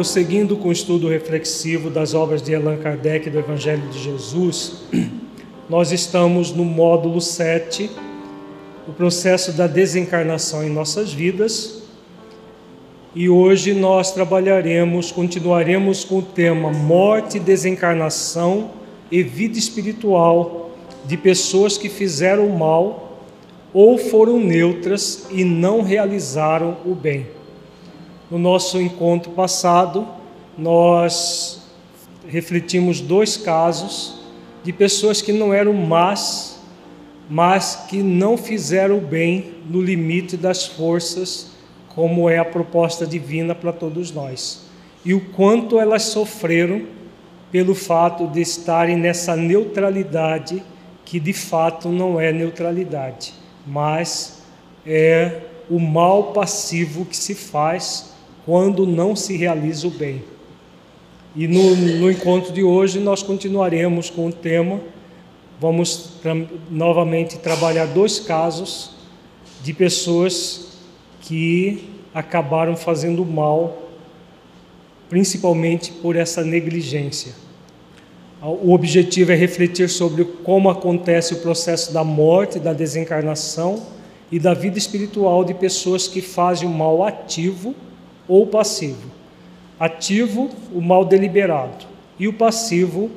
Prosseguindo com o estudo reflexivo das obras de Allan Kardec do Evangelho de Jesus, nós estamos no módulo 7, o processo da desencarnação em nossas vidas. E hoje nós trabalharemos, continuaremos com o tema Morte, Desencarnação e Vida Espiritual de pessoas que fizeram mal ou foram neutras e não realizaram o bem. No nosso encontro passado, nós refletimos dois casos de pessoas que não eram más, mas que não fizeram o bem no limite das forças, como é a proposta divina para todos nós. E o quanto elas sofreram pelo fato de estarem nessa neutralidade, que de fato não é neutralidade, mas é o mal passivo que se faz quando não se realiza o bem. E no, no encontro de hoje nós continuaremos com o tema, vamos tra novamente trabalhar dois casos de pessoas que acabaram fazendo mal, principalmente por essa negligência. O objetivo é refletir sobre como acontece o processo da morte, da desencarnação e da vida espiritual de pessoas que fazem o mal ativo ou passivo. Ativo, o mal deliberado, e o passivo,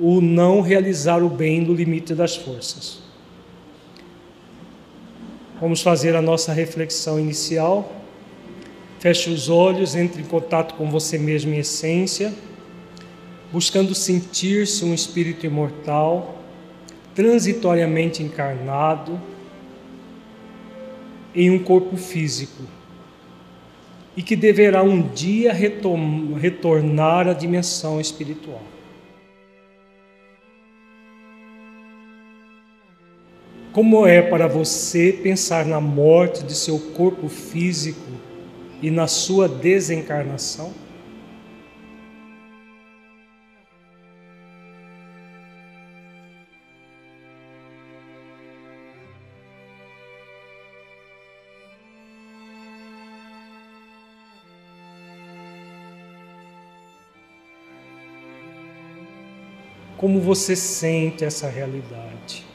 o não realizar o bem no limite das forças. Vamos fazer a nossa reflexão inicial. Feche os olhos, entre em contato com você mesmo em essência, buscando sentir-se um espírito imortal, transitoriamente encarnado em um corpo físico e que deverá um dia retornar à dimensão espiritual. Como é para você pensar na morte de seu corpo físico e na sua desencarnação? Como você sente essa realidade.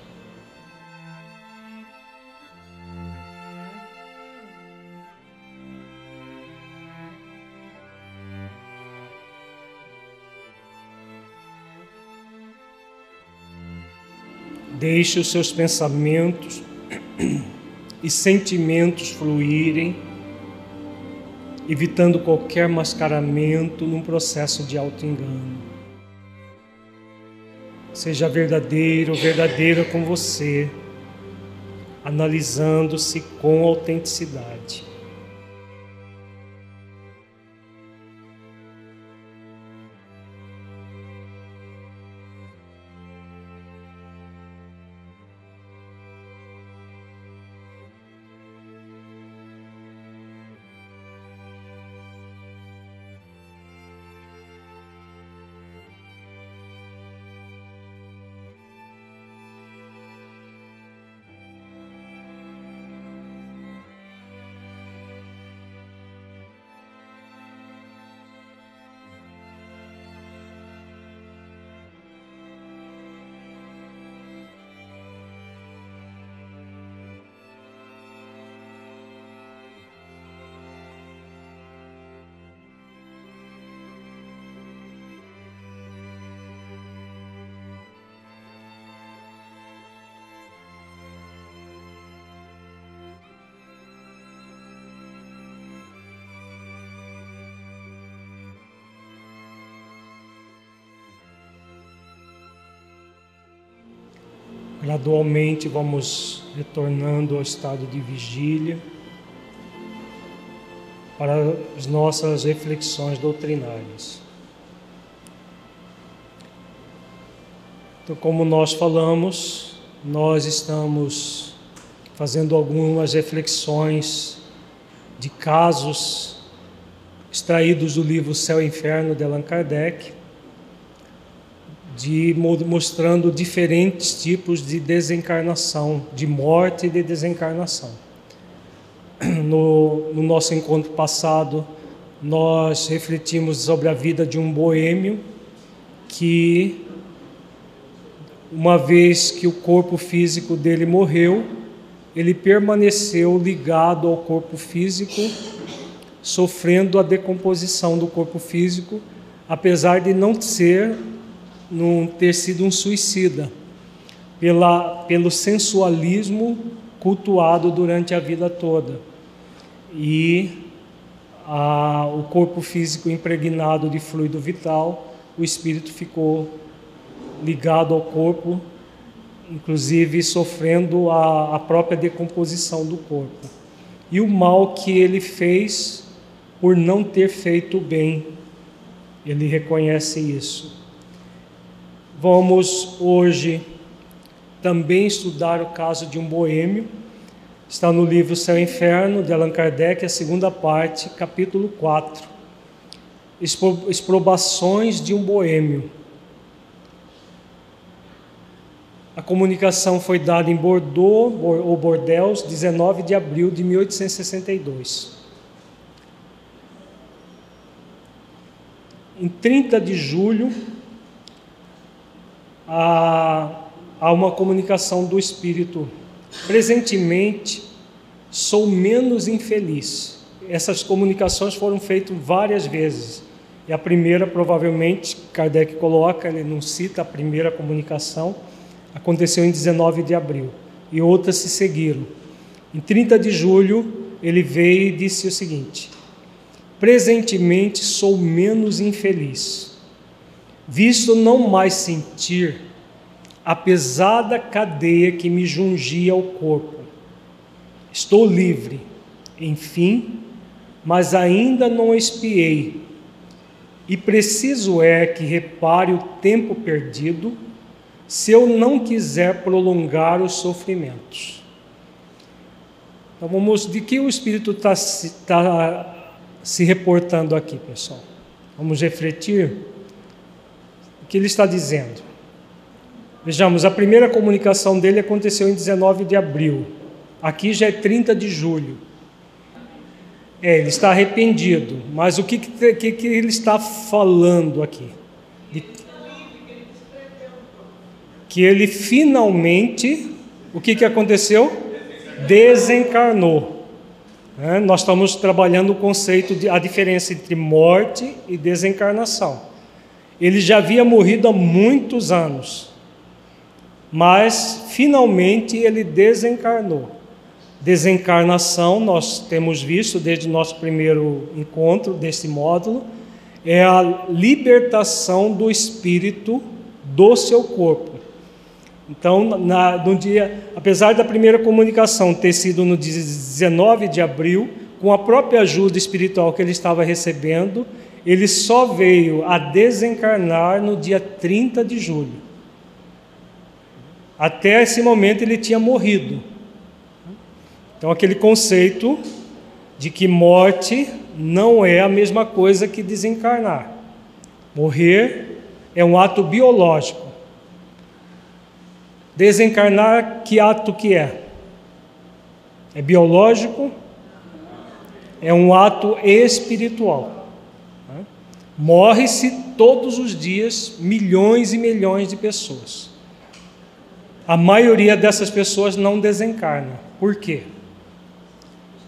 Deixe os seus pensamentos e sentimentos fluírem, evitando qualquer mascaramento num processo de auto-engano. Seja verdadeiro verdadeira com você, analisando-se com autenticidade. Gradualmente vamos retornando ao estado de vigília para as nossas reflexões doutrinárias. Então, como nós falamos, nós estamos fazendo algumas reflexões de casos extraídos do livro Céu e Inferno de Allan Kardec de mostrando diferentes tipos de desencarnação, de morte e de desencarnação. No, no nosso encontro passado, nós refletimos sobre a vida de um boêmio que, uma vez que o corpo físico dele morreu, ele permaneceu ligado ao corpo físico, sofrendo a decomposição do corpo físico, apesar de não ser, não ter sido um suicida, pela, pelo sensualismo cultuado durante a vida toda. E a, o corpo físico impregnado de fluido vital, o espírito ficou ligado ao corpo, inclusive sofrendo a, a própria decomposição do corpo. E o mal que ele fez por não ter feito bem, ele reconhece isso. Vamos hoje também estudar o caso de um boêmio Está no livro Céu e Inferno, de Allan Kardec, a segunda parte, capítulo 4. Exprobações de um boêmio. A comunicação foi dada em Bordeaux, ou Bordeaux, 19 de abril de 1862. Em 30 de julho, há, há uma comunicação do Espírito Presentemente, sou menos infeliz. Essas comunicações foram feitas várias vezes. E a primeira, provavelmente, Kardec coloca, ele não cita a primeira comunicação, aconteceu em 19 de abril. E outras se seguiram. Em 30 de julho, ele veio e disse o seguinte: Presentemente sou menos infeliz, visto não mais sentir a pesada cadeia que me jungia ao corpo. Estou livre, enfim, mas ainda não espiei, e preciso é que repare o tempo perdido, se eu não quiser prolongar os sofrimentos. Então vamos, de que o Espírito está tá se reportando aqui, pessoal? Vamos refletir o que ele está dizendo. Vejamos, a primeira comunicação dele aconteceu em 19 de abril. Aqui já é 30 de julho. É, ele está arrependido, mas o que, que, que ele está falando aqui? De... Que ele finalmente, o que, que aconteceu? Desencarnou. É, nós estamos trabalhando o conceito de a diferença entre morte e desencarnação. Ele já havia morrido há muitos anos mas finalmente ele desencarnou. Desencarnação, nós temos visto desde o nosso primeiro encontro desse módulo, é a libertação do espírito do seu corpo. Então, na, no dia, apesar da primeira comunicação ter sido no dia 19 de abril, com a própria ajuda espiritual que ele estava recebendo, ele só veio a desencarnar no dia 30 de julho. Até esse momento ele tinha morrido. Então, aquele conceito de que morte não é a mesma coisa que desencarnar. Morrer é um ato biológico. Desencarnar, que ato que é? É biológico? É um ato espiritual. Morre-se todos os dias milhões e milhões de pessoas. A maioria dessas pessoas não desencarna. Por quê?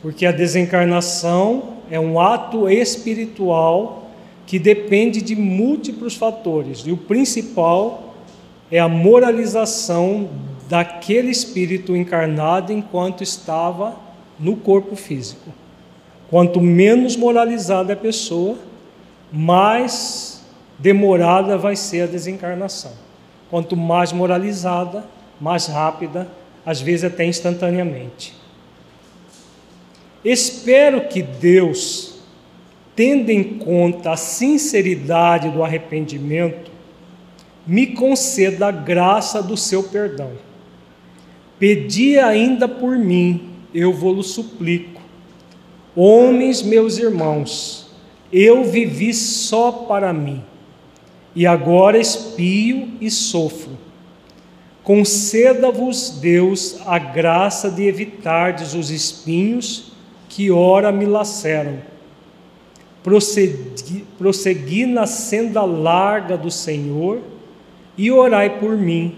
Porque a desencarnação é um ato espiritual que depende de múltiplos fatores, e o principal é a moralização daquele espírito encarnado enquanto estava no corpo físico. Quanto menos moralizada a pessoa, mais demorada vai ser a desencarnação. Quanto mais moralizada, mais rápida, às vezes até instantaneamente. Espero que Deus, tendo em conta a sinceridade do arrependimento, me conceda a graça do seu perdão. Pedi ainda por mim, eu vou-lo suplico. Homens, meus irmãos, eu vivi só para mim, e agora espio e sofro Conceda-vos, Deus, a graça de evitardes os espinhos que ora me laceram. Prossegui, prossegui na senda larga do Senhor e orai por mim,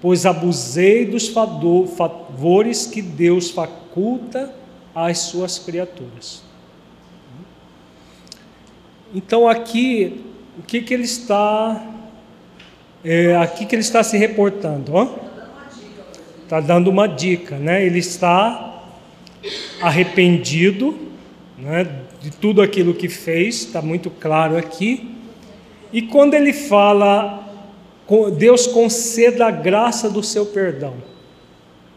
pois abusei dos favores que Deus faculta às suas criaturas. Então aqui, o que, que ele está, é, aqui que ele está se reportando, Está dando uma dica, né? Ele está arrependido, né? De tudo aquilo que fez, está muito claro aqui. E quando ele fala, Deus conceda a graça do seu perdão.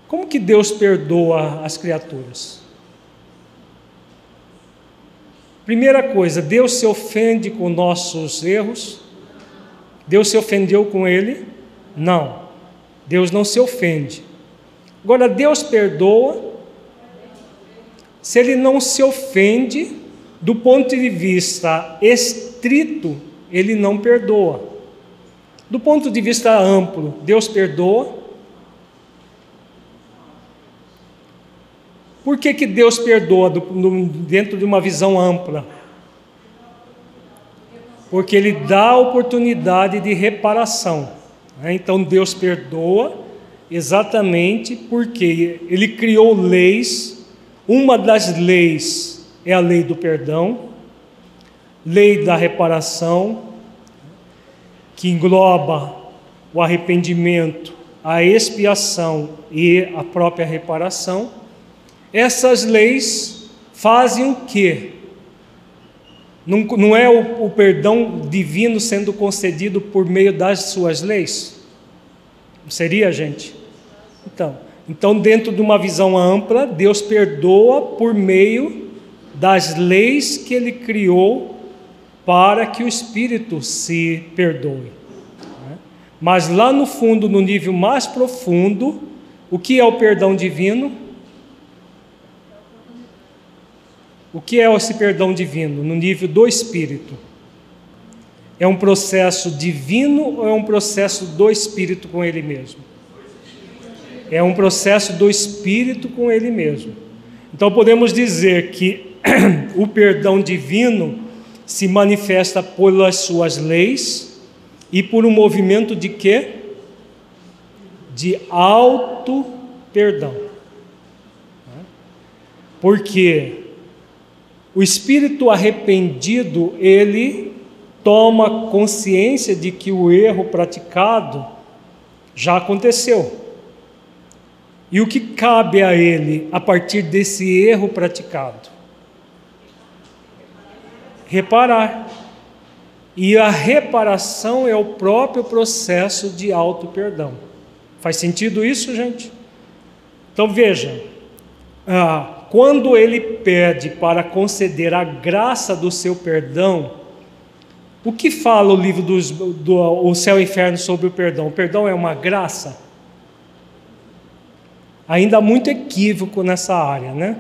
Como que Deus perdoa as criaturas? Primeira coisa, Deus se ofende com nossos erros? Deus se ofendeu com ele? Não. Deus não se ofende. Agora, Deus perdoa se ele não se ofende do ponto de vista estrito, ele não perdoa. Do ponto de vista amplo, Deus perdoa Por que, que Deus perdoa do, no, dentro de uma visão ampla? Porque Ele dá a oportunidade de reparação. Né? Então Deus perdoa exatamente porque Ele criou leis. Uma das leis é a lei do perdão, lei da reparação, que engloba o arrependimento, a expiação e a própria reparação. Essas leis fazem o quê? Não, não é o, o perdão divino sendo concedido por meio das suas leis? Seria, gente? Então, então, dentro de uma visão ampla, Deus perdoa por meio das leis que Ele criou para que o Espírito se perdoe. Né? Mas lá no fundo, no nível mais profundo, o que é o perdão divino? O que é esse perdão divino no nível do espírito? É um processo divino ou é um processo do espírito com ele mesmo? É um processo do espírito com ele mesmo. Então podemos dizer que o perdão divino se manifesta pelas suas leis e por um movimento de quê? De auto perdão. Porque o espírito arrependido, ele toma consciência de que o erro praticado já aconteceu. E o que cabe a ele a partir desse erro praticado? Reparar. E a reparação é o próprio processo de auto-perdão. Faz sentido isso, gente? Então veja, ah, quando ele pede para conceder a graça do seu perdão, o que fala o livro dos, do o Céu e Inferno sobre o perdão? O perdão é uma graça? Ainda há muito equívoco nessa área, né?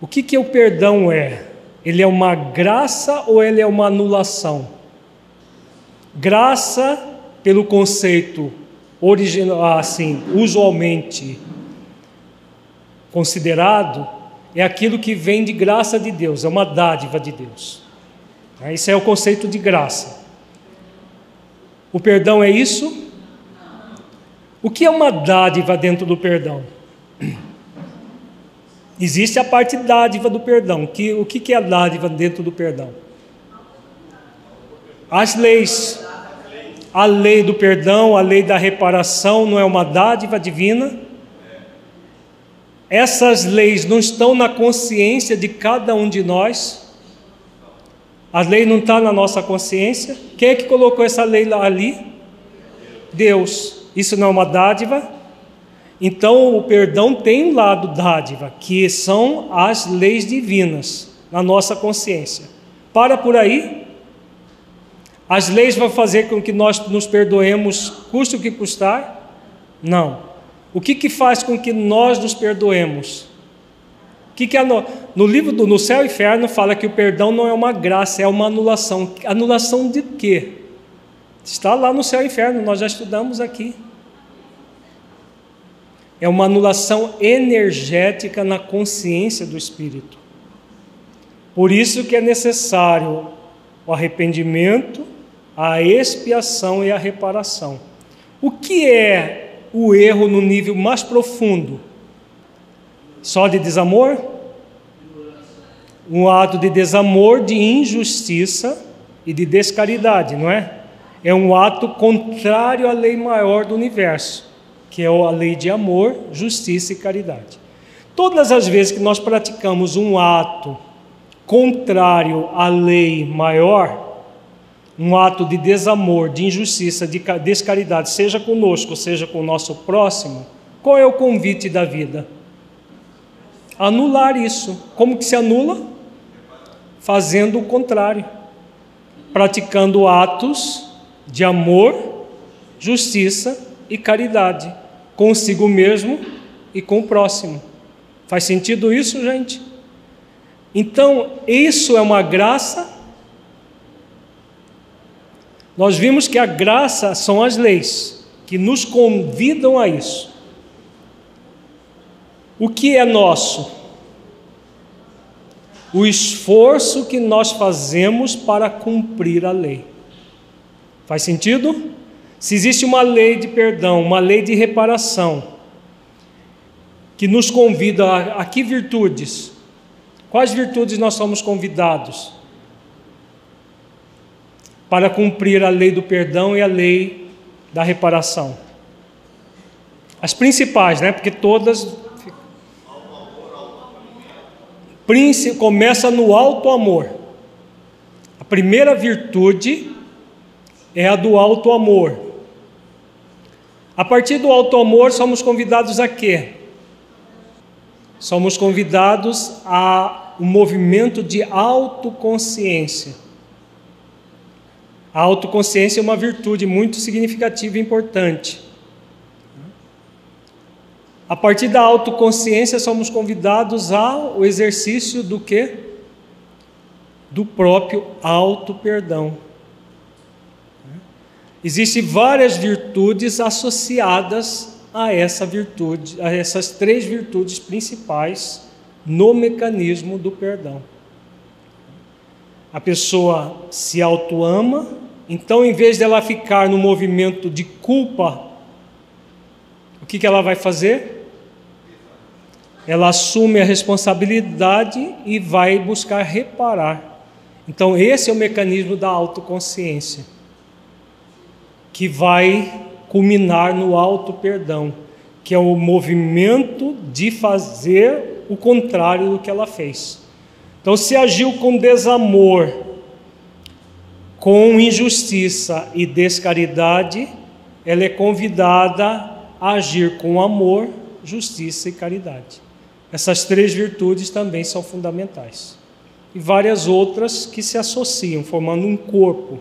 O que, que o perdão é? Ele é uma graça ou ele é uma anulação? Graça, pelo conceito original, assim, usualmente considerado é aquilo que vem de graça de Deus, é uma dádiva de Deus. Esse é o conceito de graça. O perdão é isso? O que é uma dádiva dentro do perdão? Existe a parte dádiva do perdão. O que é a dádiva dentro do perdão? As leis. A lei do perdão, a lei da reparação não é uma dádiva divina? Essas leis não estão na consciência de cada um de nós? A lei não está na nossa consciência? Quem é que colocou essa lei ali? Deus. Isso não é uma dádiva? Então o perdão tem um lado dádiva, que são as leis divinas na nossa consciência. Para por aí. As leis vão fazer com que nós nos perdoemos, custe o que custar? Não. O que, que faz com que nós nos perdoemos? O que, que é no, no livro do No Céu e Inferno fala que o perdão não é uma graça, é uma anulação. Anulação de quê? Está lá no Céu e Inferno, nós já estudamos aqui. É uma anulação energética na consciência do espírito. Por isso que é necessário o arrependimento, a expiação e a reparação. O que é o erro no nível mais profundo? Só de desamor? Um ato de desamor, de injustiça e de descaridade, não é? É um ato contrário à lei maior do universo, que é a lei de amor, justiça e caridade. Todas as vezes que nós praticamos um ato contrário à lei maior, um ato de desamor, de injustiça, de descaridade, seja conosco, seja com o nosso próximo, qual é o convite da vida? Anular isso. Como que se anula? Fazendo o contrário. Praticando atos de amor, justiça e caridade, consigo mesmo e com o próximo. Faz sentido isso, gente? Então, isso é uma graça nós vimos que a graça são as leis que nos convidam a isso. O que é nosso? O esforço que nós fazemos para cumprir a lei. Faz sentido? Se existe uma lei de perdão, uma lei de reparação, que nos convida a, a que virtudes? Quais virtudes nós somos convidados? Para cumprir a lei do perdão e a lei da reparação. As principais, né? Porque todas começa no alto amor. A primeira virtude é a do alto amor. A partir do alto amor, somos convidados a quê? Somos convidados a um movimento de autoconsciência. A autoconsciência é uma virtude muito significativa e importante. A partir da autoconsciência somos convidados ao exercício do que? Do próprio auto-perdão. Existem várias virtudes associadas a essa virtude, a essas três virtudes principais no mecanismo do perdão. A pessoa se auto-ama, então, em vez dela ficar no movimento de culpa, o que, que ela vai fazer? Ela assume a responsabilidade e vai buscar reparar. Então, esse é o mecanismo da autoconsciência, que vai culminar no auto-perdão, que é o movimento de fazer o contrário do que ela fez. Então, se agiu com desamor, com injustiça e descaridade, ela é convidada a agir com amor, justiça e caridade. Essas três virtudes também são fundamentais. E várias outras que se associam, formando um corpo.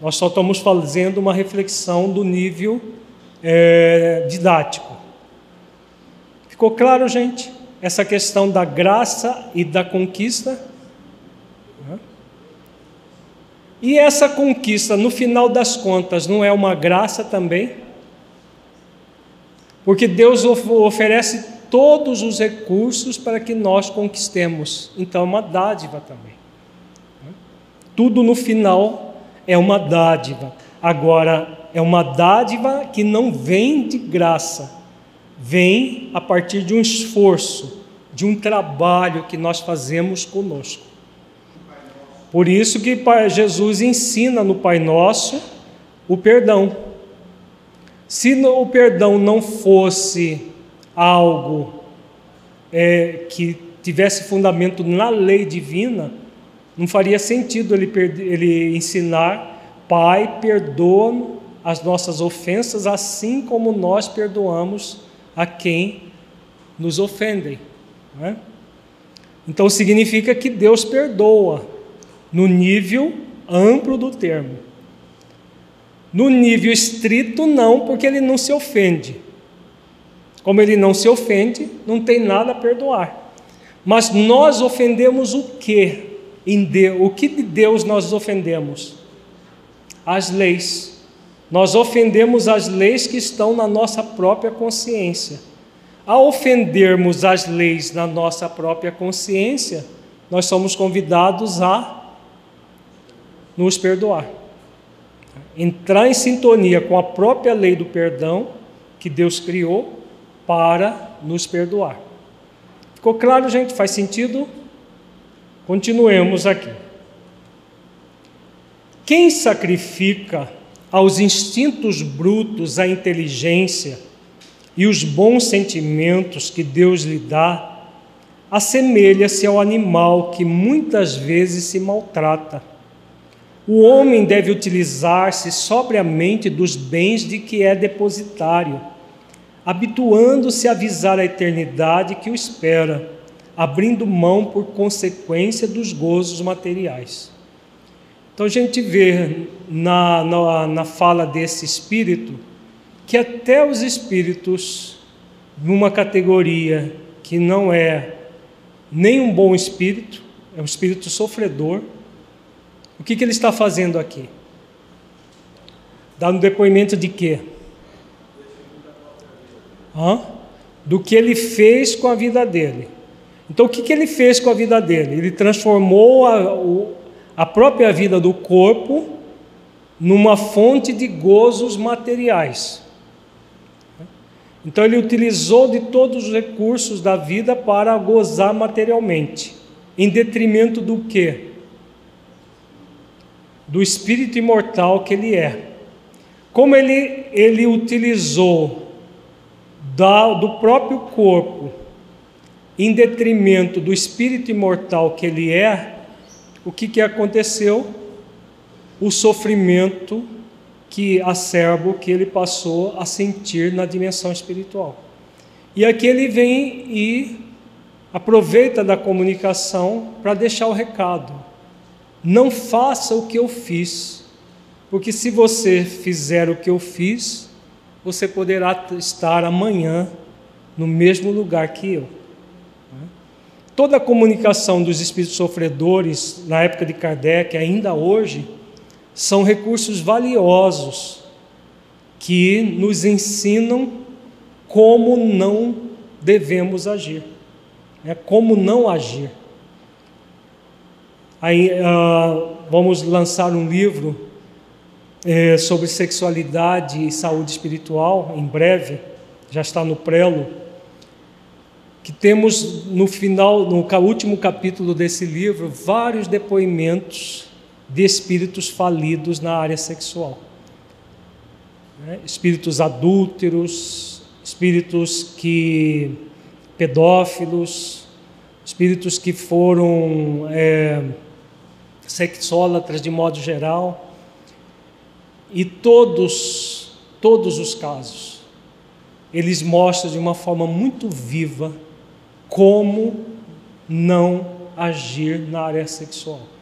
Nós só estamos fazendo uma reflexão do nível é, didático. Ficou claro, gente? Essa questão da graça e da conquista? E essa conquista, no final das contas, não é uma graça também? Porque Deus oferece todos os recursos para que nós conquistemos. Então é uma dádiva também. Tudo no final é uma dádiva. Agora, é uma dádiva que não vem de graça, vem a partir de um esforço, de um trabalho que nós fazemos conosco. Por isso que Jesus ensina no Pai Nosso o perdão. Se o perdão não fosse algo é, que tivesse fundamento na lei divina, não faria sentido ele, ele ensinar, Pai, perdoa as nossas ofensas, assim como nós perdoamos a quem nos ofendem. É? Então significa que Deus perdoa, no nível amplo do termo. No nível estrito, não, porque ele não se ofende. Como ele não se ofende, não tem nada a perdoar. Mas nós ofendemos o que? Em Deus, o que de Deus nós ofendemos? As leis. Nós ofendemos as leis que estão na nossa própria consciência. Ao ofendermos as leis na nossa própria consciência, nós somos convidados a nos perdoar. Entrar em sintonia com a própria lei do perdão que Deus criou para nos perdoar. Ficou claro, gente? Faz sentido? Continuemos aqui. Quem sacrifica aos instintos brutos a inteligência e os bons sentimentos que Deus lhe dá, assemelha-se ao animal que muitas vezes se maltrata. O homem deve utilizar-se sobriamente dos bens de que é depositário, habituando-se a visar a eternidade que o espera, abrindo mão por consequência dos gozos materiais. Então a gente vê na, na, na fala desse espírito que até os espíritos, numa categoria que não é nem um bom espírito, é um espírito sofredor. O que, que ele está fazendo aqui? Dando depoimento de quê? Hã? Do que ele fez com a vida dele. Então, o que, que ele fez com a vida dele? Ele transformou a, o, a própria vida do corpo numa fonte de gozos materiais. Então ele utilizou de todos os recursos da vida para gozar materialmente, em detrimento do que? Do espírito imortal que ele é. Como ele, ele utilizou da, do próprio corpo em detrimento do espírito imortal que ele é, o que, que aconteceu? O sofrimento que acerbo que ele passou a sentir na dimensão espiritual. E aqui ele vem e aproveita da comunicação para deixar o recado. Não faça o que eu fiz, porque se você fizer o que eu fiz, você poderá estar amanhã no mesmo lugar que eu. Toda a comunicação dos espíritos sofredores na época de Kardec, ainda hoje, são recursos valiosos que nos ensinam como não devemos agir, né? como não agir. Aí uh, vamos lançar um livro eh, sobre sexualidade e saúde espiritual em breve, já está no prelo, que temos no final, no último capítulo desse livro, vários depoimentos de espíritos falidos na área sexual. Né? Espíritos adúlteros, espíritos que pedófilos, espíritos que foram é, sexólatras de modo geral, e todos, todos os casos, eles mostram de uma forma muito viva como não agir na área sexual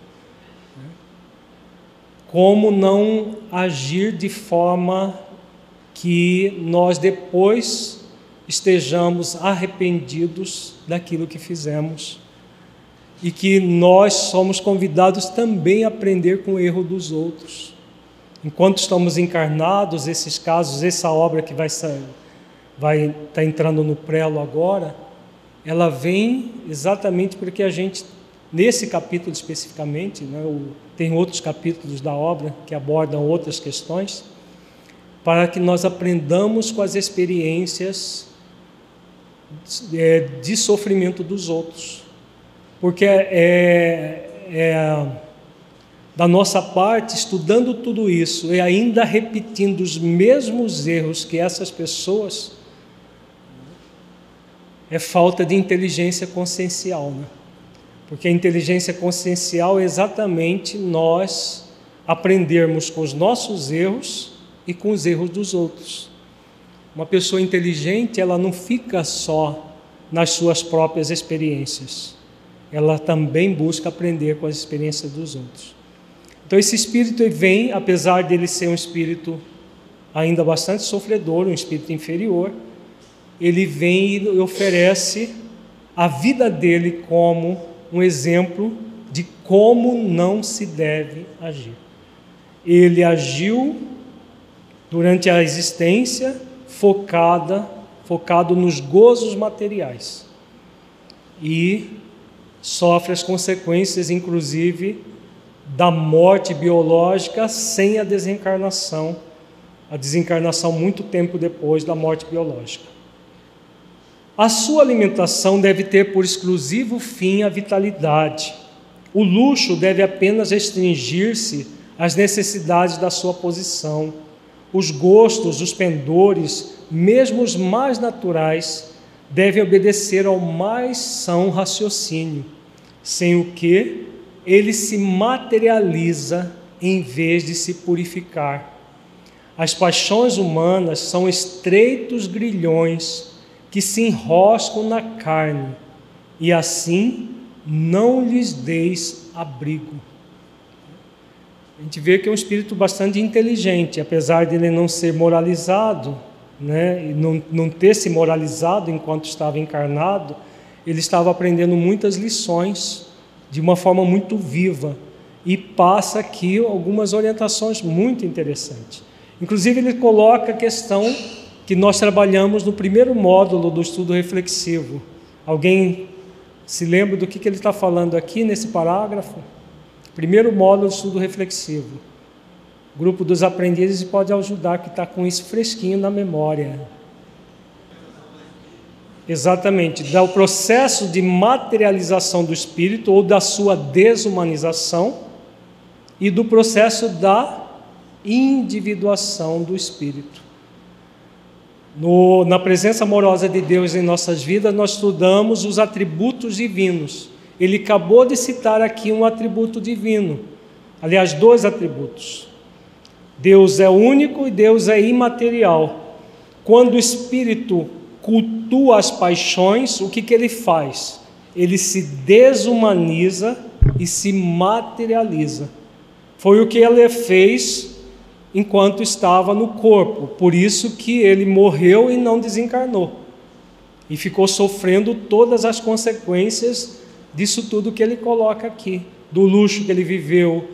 como não agir de forma que nós depois estejamos arrependidos daquilo que fizemos e que nós somos convidados também a aprender com o erro dos outros. Enquanto estamos encarnados, esses casos, essa obra que vai vai estar tá entrando no prelo agora, ela vem exatamente porque a gente Nesse capítulo especificamente, né, tem outros capítulos da obra que abordam outras questões, para que nós aprendamos com as experiências é, de sofrimento dos outros. Porque é, é, da nossa parte, estudando tudo isso e ainda repetindo os mesmos erros que essas pessoas, é falta de inteligência consciencial. Né? Porque a inteligência consciencial é exatamente nós aprendermos com os nossos erros e com os erros dos outros. Uma pessoa inteligente, ela não fica só nas suas próprias experiências. Ela também busca aprender com as experiências dos outros. Então esse espírito vem, apesar dele ser um espírito ainda bastante sofredor, um espírito inferior, ele vem e oferece a vida dele como um exemplo de como não se deve agir. Ele agiu durante a existência focada, focado nos gozos materiais. E sofre as consequências, inclusive, da morte biológica sem a desencarnação, a desencarnação muito tempo depois da morte biológica. A sua alimentação deve ter por exclusivo fim a vitalidade. O luxo deve apenas restringir-se às necessidades da sua posição. Os gostos, os pendores, mesmo os mais naturais, devem obedecer ao mais são raciocínio, sem o que ele se materializa em vez de se purificar. As paixões humanas são estreitos grilhões que se enroscam na carne, e assim não lhes deis abrigo. A gente vê que é um espírito bastante inteligente, apesar de ele não ser moralizado, né, e não, não ter se moralizado enquanto estava encarnado, ele estava aprendendo muitas lições de uma forma muito viva e passa aqui algumas orientações muito interessantes. Inclusive, ele coloca a questão que nós trabalhamos no primeiro módulo do estudo reflexivo. Alguém se lembra do que, ele está falando aqui nesse parágrafo? Primeiro módulo do estudo reflexivo. O grupo dos aprendizes pode ajudar, que está com isso fresquinho na memória. Exatamente, do processo de materialização do espírito ou da sua desumanização e do processo da individuação do espírito. No, na presença amorosa de Deus em nossas vidas, nós estudamos os atributos divinos. Ele acabou de citar aqui um atributo divino, aliás, dois atributos. Deus é único e Deus é imaterial. Quando o espírito cultua as paixões, o que, que ele faz? Ele se desumaniza e se materializa. Foi o que ele fez enquanto estava no corpo, por isso que ele morreu e não desencarnou. E ficou sofrendo todas as consequências disso tudo que ele coloca aqui, do luxo que ele viveu,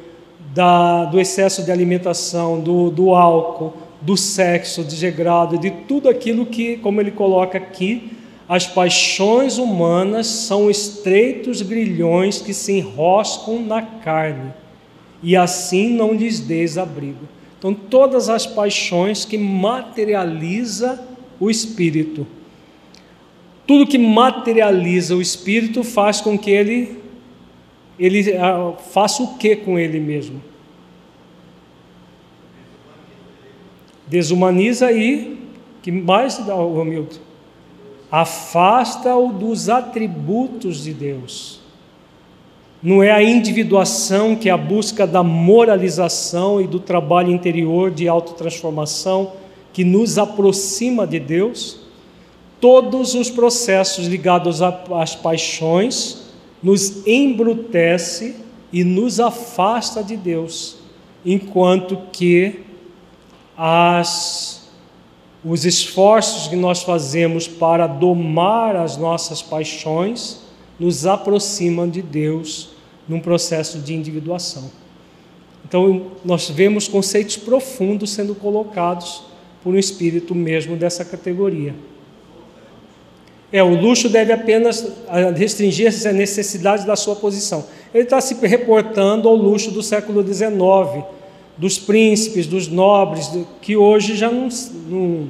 da, do excesso de alimentação, do, do álcool, do sexo desegrado, de tudo aquilo que, como ele coloca aqui, as paixões humanas são estreitos grilhões que se enroscam na carne, e assim não lhes deis abrigo. Então, todas as paixões que materializa o espírito. Tudo que materializa o espírito faz com que ele ele ah, faça o que com ele mesmo? Desumaniza e que mais dá o Hamilton? Afasta-o dos atributos de Deus. Não é a individuação que é a busca da moralização e do trabalho interior de autotransformação que nos aproxima de Deus. Todos os processos ligados às paixões nos embrutece e nos afasta de Deus, enquanto que as, os esforços que nós fazemos para domar as nossas paixões nos aproximam de Deus num processo de individuação. Então, nós vemos conceitos profundos sendo colocados por um espírito mesmo dessa categoria. É, o luxo deve apenas restringir-se às necessidades da sua posição. Ele está se reportando ao luxo do século XIX, dos príncipes, dos nobres, que hoje já não, não,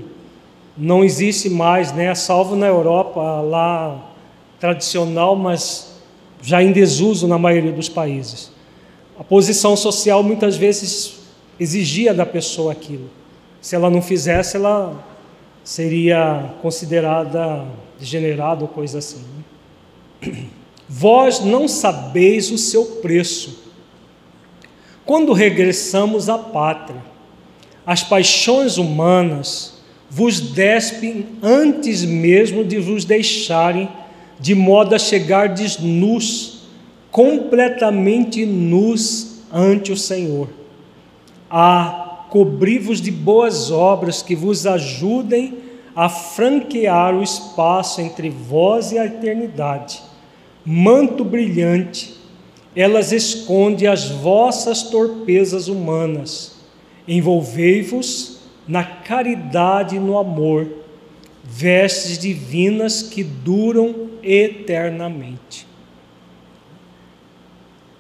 não existe mais, né? salvo na Europa, lá tradicional, mas já em desuso na maioria dos países. A posição social muitas vezes exigia da pessoa aquilo. Se ela não fizesse, ela seria considerada degenerada ou coisa assim. Né? Vós não sabeis o seu preço quando regressamos à pátria, as paixões humanas vos despem antes mesmo de vos deixarem, de modo a chegardes nus, completamente nus ante o Senhor. A cobri-vos de boas obras que vos ajudem a franquear o espaço entre vós e a eternidade. Manto brilhante elas escondem as vossas torpezas humanas. Envolvei-vos na caridade e no amor, vestes divinas que duram eternamente.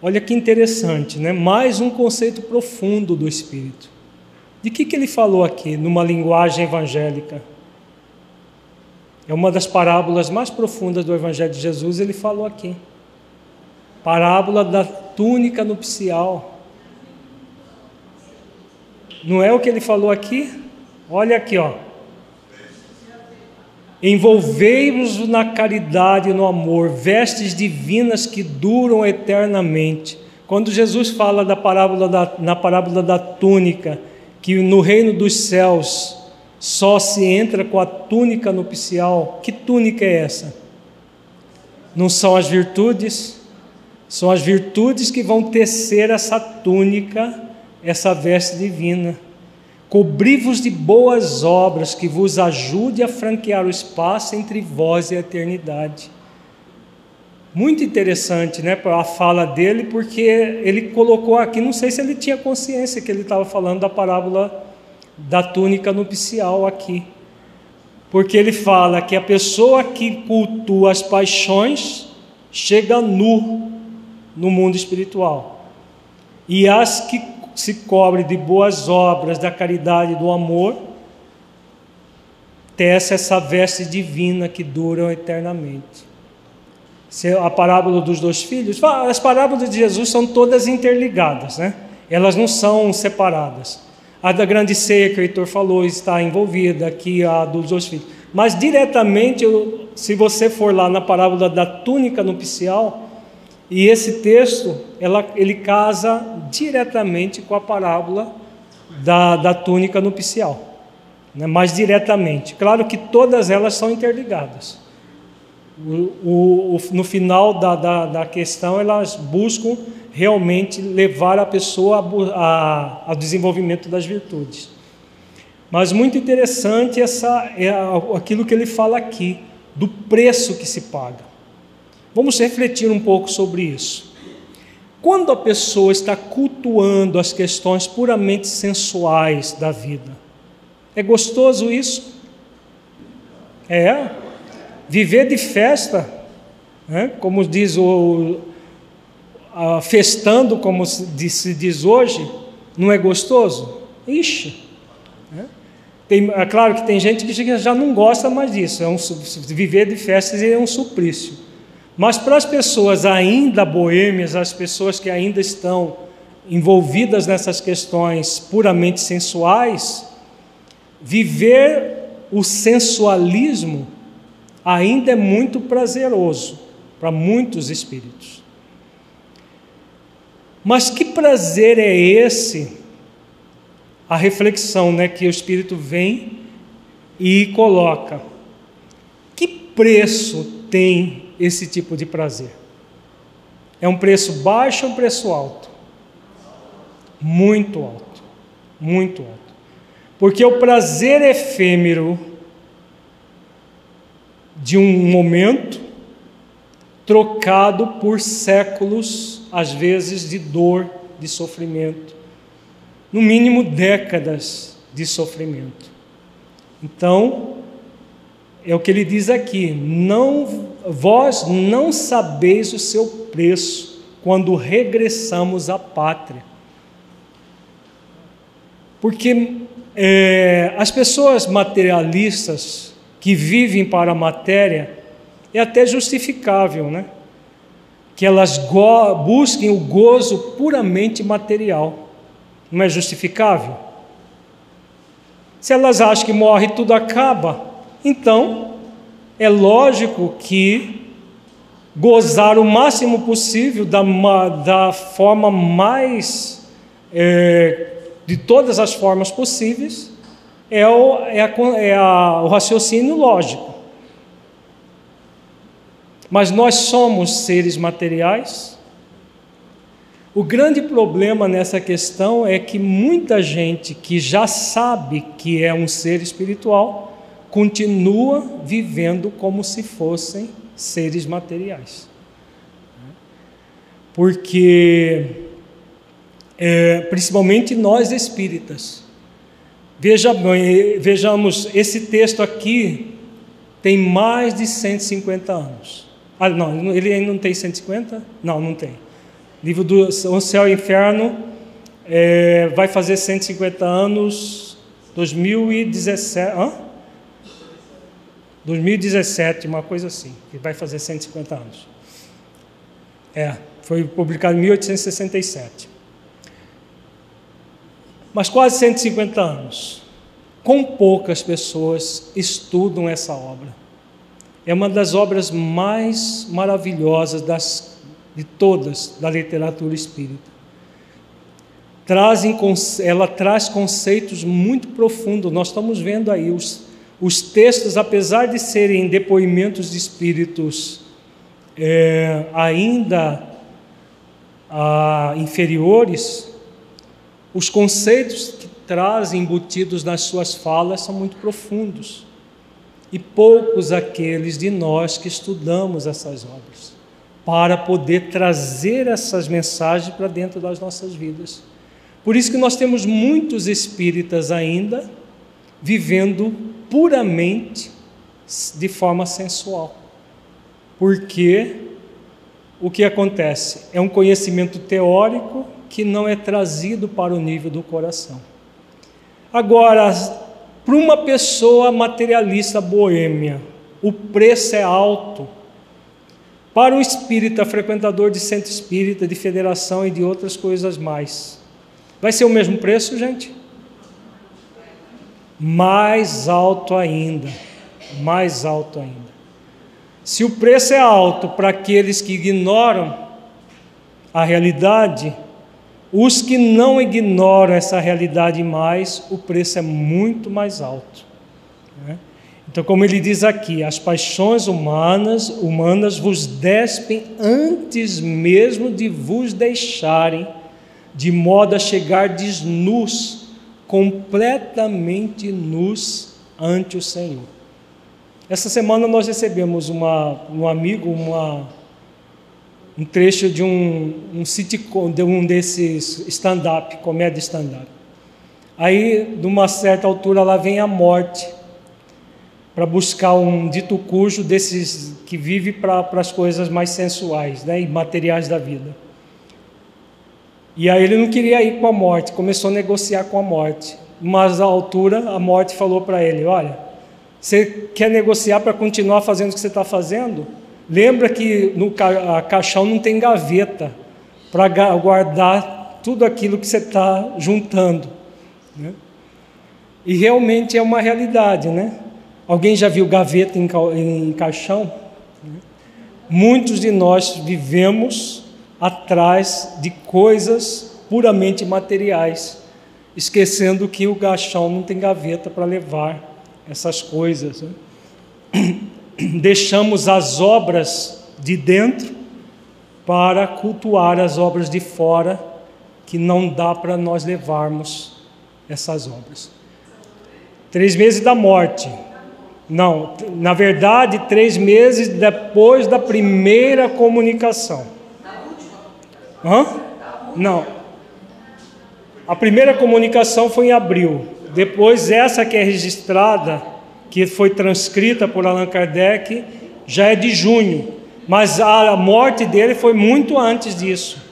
Olha que interessante, né? Mais um conceito profundo do Espírito. De que, que ele falou aqui, numa linguagem evangélica? É uma das parábolas mais profundas do Evangelho de Jesus, ele falou aqui. Parábola da túnica nupcial. Não é o que ele falou aqui? Olha aqui, ó. Envolvei-vos na caridade e no amor, vestes divinas que duram eternamente. Quando Jesus fala da parábola da, na parábola da túnica, que no reino dos céus só se entra com a túnica nupcial, que túnica é essa? Não são as virtudes? São as virtudes que vão tecer essa túnica, essa veste divina. Cobri-vos de boas obras que vos ajude a franquear o espaço entre vós e a eternidade. Muito interessante, né, a fala dele, porque ele colocou aqui, não sei se ele tinha consciência que ele estava falando da parábola da túnica nupcial aqui. Porque ele fala que a pessoa que cultua as paixões chega nu no mundo espiritual. E as que se cobre de boas obras, da caridade, do amor, tece essa veste divina que dura eternamente. A parábola dos dois filhos, as parábolas de Jesus são todas interligadas, né? Elas não são separadas. A da grande ceia que o Heitor falou está envolvida, aqui a dos dois filhos. Mas diretamente, se você for lá na parábola da túnica nupcial, e esse texto, ela, ele casa diretamente com a parábola da, da túnica nupcial, né? mais diretamente. Claro que todas elas são interligadas. O, o, no final da, da, da, questão, elas buscam realmente levar a pessoa ao desenvolvimento das virtudes. Mas muito interessante essa, é aquilo que ele fala aqui, do preço que se paga. Vamos refletir um pouco sobre isso. Quando a pessoa está cultuando as questões puramente sensuais da vida, é gostoso isso? É. Viver de festa, né? como diz o. festando, como se diz hoje, não é gostoso? Ixi. Né? Tem, é claro que tem gente que já não gosta mais disso. É um, viver de festas é um suplício. Mas para as pessoas ainda boêmias, as pessoas que ainda estão envolvidas nessas questões puramente sensuais, viver o sensualismo ainda é muito prazeroso para muitos espíritos. Mas que prazer é esse? A reflexão, né, que o espírito vem e coloca. Que preço tem esse tipo de prazer. É um preço baixo ou um preço alto? Muito alto. Muito alto. Porque o prazer efêmero de um momento trocado por séculos, às vezes, de dor, de sofrimento, no mínimo décadas de sofrimento. Então, é o que ele diz aqui: não vós não sabeis o seu preço quando regressamos à pátria. Porque é, as pessoas materialistas que vivem para a matéria é até justificável, né? Que elas busquem o gozo puramente material. Não é justificável? Se elas acham que morre tudo acaba, então é lógico que gozar o máximo possível da, da forma mais, é, de todas as formas possíveis, é o, é, a, é a, o raciocínio lógico. Mas nós somos seres materiais. O grande problema nessa questão é que muita gente que já sabe que é um ser espiritual, continua vivendo como se fossem seres materiais. Porque, é, principalmente nós espíritas, veja bem, vejamos, esse texto aqui tem mais de 150 anos. Ah, não, ele ainda não tem 150? Não, não tem. Livro do O Céu e Inferno é, vai fazer 150 anos, 2017. Hã? 2017, uma coisa assim, que vai fazer 150 anos. É, foi publicado em 1867. Mas quase 150 anos. Com poucas pessoas estudam essa obra. É uma das obras mais maravilhosas das de todas da literatura espírita. Ela traz conceitos muito profundos. Nós estamos vendo aí os, os textos, apesar de serem depoimentos de espíritos é, ainda ah, inferiores, os conceitos que trazem embutidos nas suas falas são muito profundos. E poucos aqueles de nós que estudamos essas obras para poder trazer essas mensagens para dentro das nossas vidas. Por isso que nós temos muitos espíritas ainda vivendo puramente de forma sensual. Porque o que acontece? É um conhecimento teórico que não é trazido para o nível do coração. Agora, para uma pessoa materialista boêmia, o preço é alto para um espírita frequentador de centro espírita, de federação e de outras coisas mais. Vai ser o mesmo preço, gente? Mais alto ainda. Mais alto ainda. Se o preço é alto para aqueles que ignoram a realidade, os que não ignoram essa realidade mais, o preço é muito mais alto. Né? Então, como ele diz aqui, as paixões humanas, humanas vos despem antes mesmo de vos deixarem, de modo a chegar nus, completamente nus ante o Senhor. Essa semana nós recebemos uma, um amigo, uma, um trecho de um, um sitcom, de um desses stand-up, comédia stand-up. Aí, de uma certa altura, lá vem a morte para buscar um dito cujo desses que vive para as coisas mais sensuais né, e materiais da vida. E aí ele não queria ir com a morte, começou a negociar com a morte. Mas à altura, a morte falou para ele: Olha, você quer negociar para continuar fazendo o que você está fazendo? Lembra que no ca caixão não tem gaveta para guardar tudo aquilo que você está juntando. Né? E realmente é uma realidade, né? Alguém já viu gaveta em, em caixão? Muitos de nós vivemos atrás de coisas puramente materiais, esquecendo que o caixão não tem gaveta para levar essas coisas. Né? Deixamos as obras de dentro para cultuar as obras de fora, que não dá para nós levarmos essas obras. Três meses da morte, não, na verdade, três meses depois da primeira comunicação. Hã? Não. A primeira comunicação foi em abril. Depois, essa que é registrada, que foi transcrita por Allan Kardec, já é de junho. Mas a morte dele foi muito antes disso.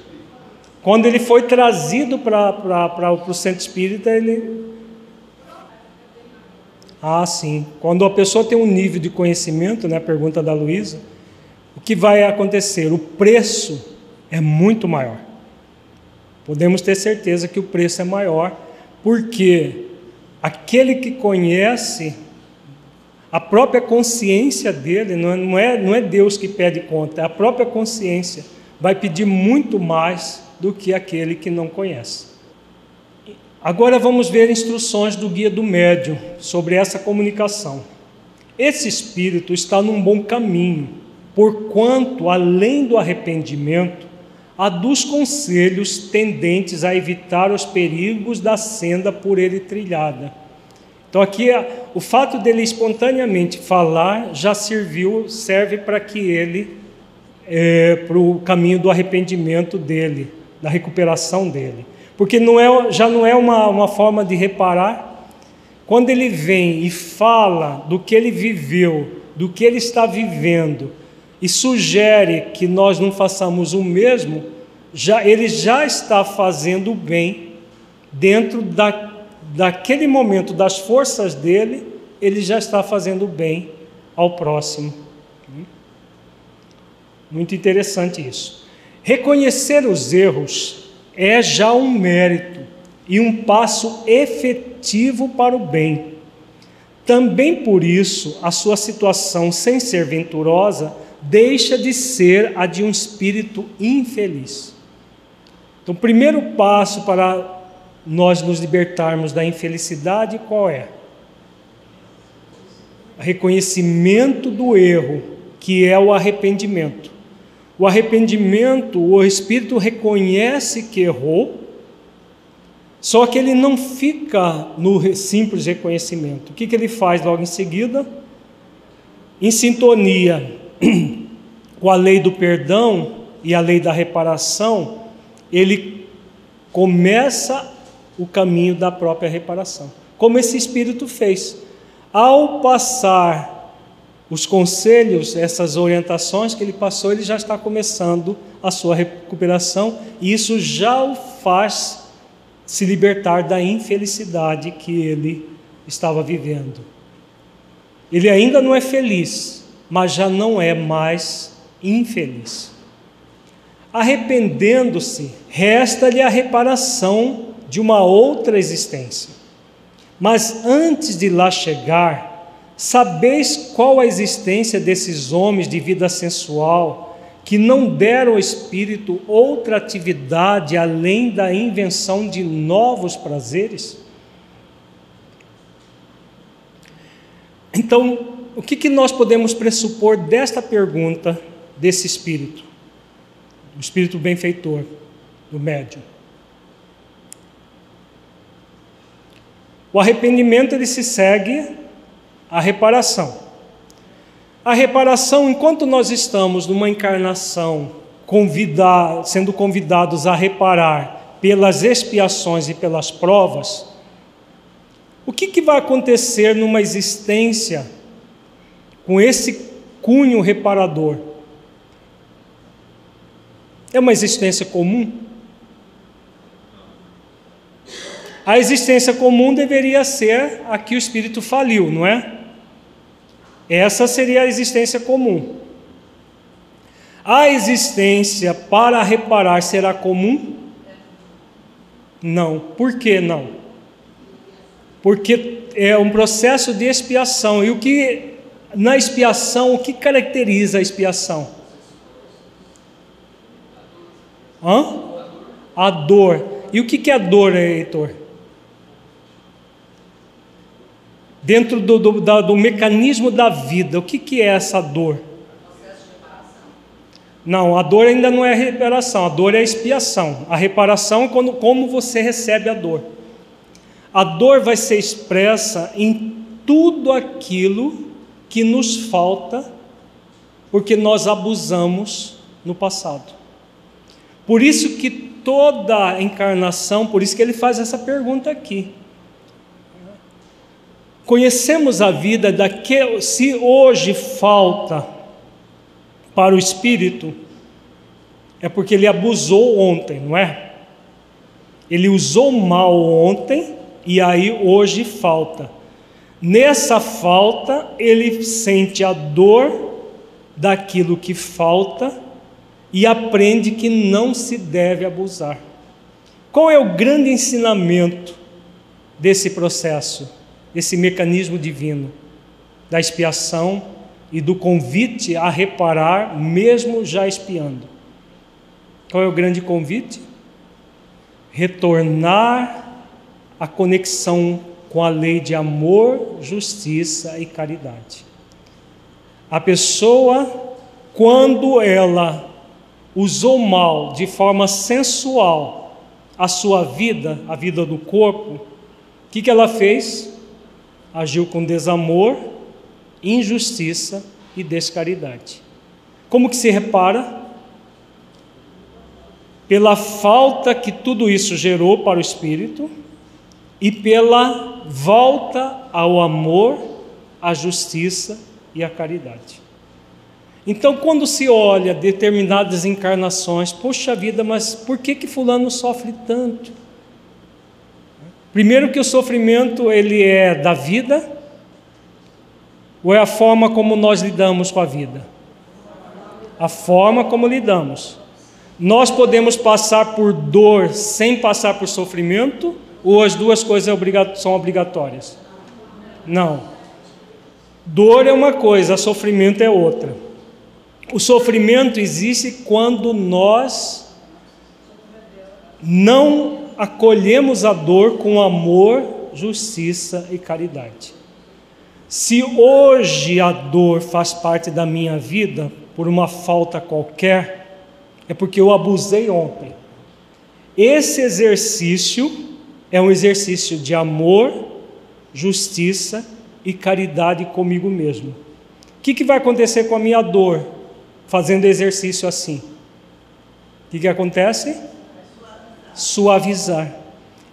Quando ele foi trazido para o centro espírita, ele ah, sim. Quando a pessoa tem um nível de conhecimento, né, pergunta da Luísa, o que vai acontecer? O preço é muito maior. Podemos ter certeza que o preço é maior, porque aquele que conhece a própria consciência dele, não é, não é, não é Deus que pede conta, é a própria consciência, vai pedir muito mais do que aquele que não conhece. Agora vamos ver instruções do guia do médium sobre essa comunicação. Esse espírito está num bom caminho, porquanto, além do arrependimento, aduz conselhos tendentes a evitar os perigos da senda por ele trilhada. Então aqui o fato dele espontaneamente falar já serviu, serve para que ele é, para o caminho do arrependimento dele, da recuperação dele porque não é, já não é uma, uma forma de reparar. Quando ele vem e fala do que ele viveu, do que ele está vivendo, e sugere que nós não façamos o mesmo, já, ele já está fazendo o bem dentro da, daquele momento das forças dele, ele já está fazendo o bem ao próximo. Muito interessante isso. Reconhecer os erros é já um mérito e um passo efetivo para o bem. Também por isso, a sua situação, sem ser venturosa, deixa de ser a de um espírito infeliz. Então, o primeiro passo para nós nos libertarmos da infelicidade, qual é? Reconhecimento do erro, que é o arrependimento. O arrependimento, o espírito reconhece que errou, só que ele não fica no simples reconhecimento. O que, que ele faz logo em seguida? Em sintonia com a lei do perdão e a lei da reparação, ele começa o caminho da própria reparação, como esse espírito fez. Ao passar os conselhos, essas orientações que ele passou, ele já está começando a sua recuperação e isso já o faz se libertar da infelicidade que ele estava vivendo. Ele ainda não é feliz, mas já não é mais infeliz. Arrependendo-se, resta-lhe a reparação de uma outra existência. Mas antes de lá chegar, Sabeis qual a existência desses homens de vida sensual que não deram ao espírito outra atividade além da invenção de novos prazeres? Então, o que, que nós podemos pressupor desta pergunta desse espírito, o espírito benfeitor, do médium? O arrependimento ele se segue a reparação. A reparação, enquanto nós estamos numa encarnação, convidar, sendo convidados a reparar pelas expiações e pelas provas, o que, que vai acontecer numa existência com esse cunho reparador? É uma existência comum? A existência comum deveria ser a que o espírito faliu, não é? Essa seria a existência comum. A existência para reparar será comum? Não. Por que não? Porque é um processo de expiação. E o que na expiação, o que caracteriza a expiação? Hã? A dor. E o que é a dor, Heitor? dentro do, do, da, do mecanismo da vida. O que, é essa dor? Não, a dor ainda não é reparação, a dor é expiação. A reparação é quando, como você recebe a dor. A dor vai ser expressa em tudo aquilo que nos falta, porque nós abusamos no passado. Por isso que toda encarnação, por isso que ele faz essa pergunta aqui. Conhecemos a vida daquele, se hoje falta para o espírito, é porque ele abusou ontem, não é? Ele usou mal ontem e aí hoje falta. Nessa falta, ele sente a dor daquilo que falta e aprende que não se deve abusar. Qual é o grande ensinamento desse processo? esse mecanismo divino da expiação e do convite a reparar, mesmo já expiando. Qual é o grande convite? Retornar à conexão com a lei de amor, justiça e caridade. A pessoa, quando ela usou mal de forma sensual a sua vida, a vida do corpo, o que, que ela fez? agiu com desamor, injustiça e descaridade. Como que se repara? Pela falta que tudo isso gerou para o espírito e pela volta ao amor, à justiça e à caridade. Então, quando se olha determinadas encarnações, poxa vida, mas por que que fulano sofre tanto? Primeiro que o sofrimento ele é da vida ou é a forma como nós lidamos com a vida? A forma como lidamos. Nós podemos passar por dor sem passar por sofrimento ou as duas coisas são obrigatórias? Não. Dor é uma coisa, sofrimento é outra. O sofrimento existe quando nós não acolhemos a dor com amor, justiça e caridade. Se hoje a dor faz parte da minha vida por uma falta qualquer, é porque eu abusei ontem. Esse exercício é um exercício de amor, justiça e caridade comigo mesmo. O que, que vai acontecer com a minha dor? fazendo exercício assim. O que, que acontece? Suavizar.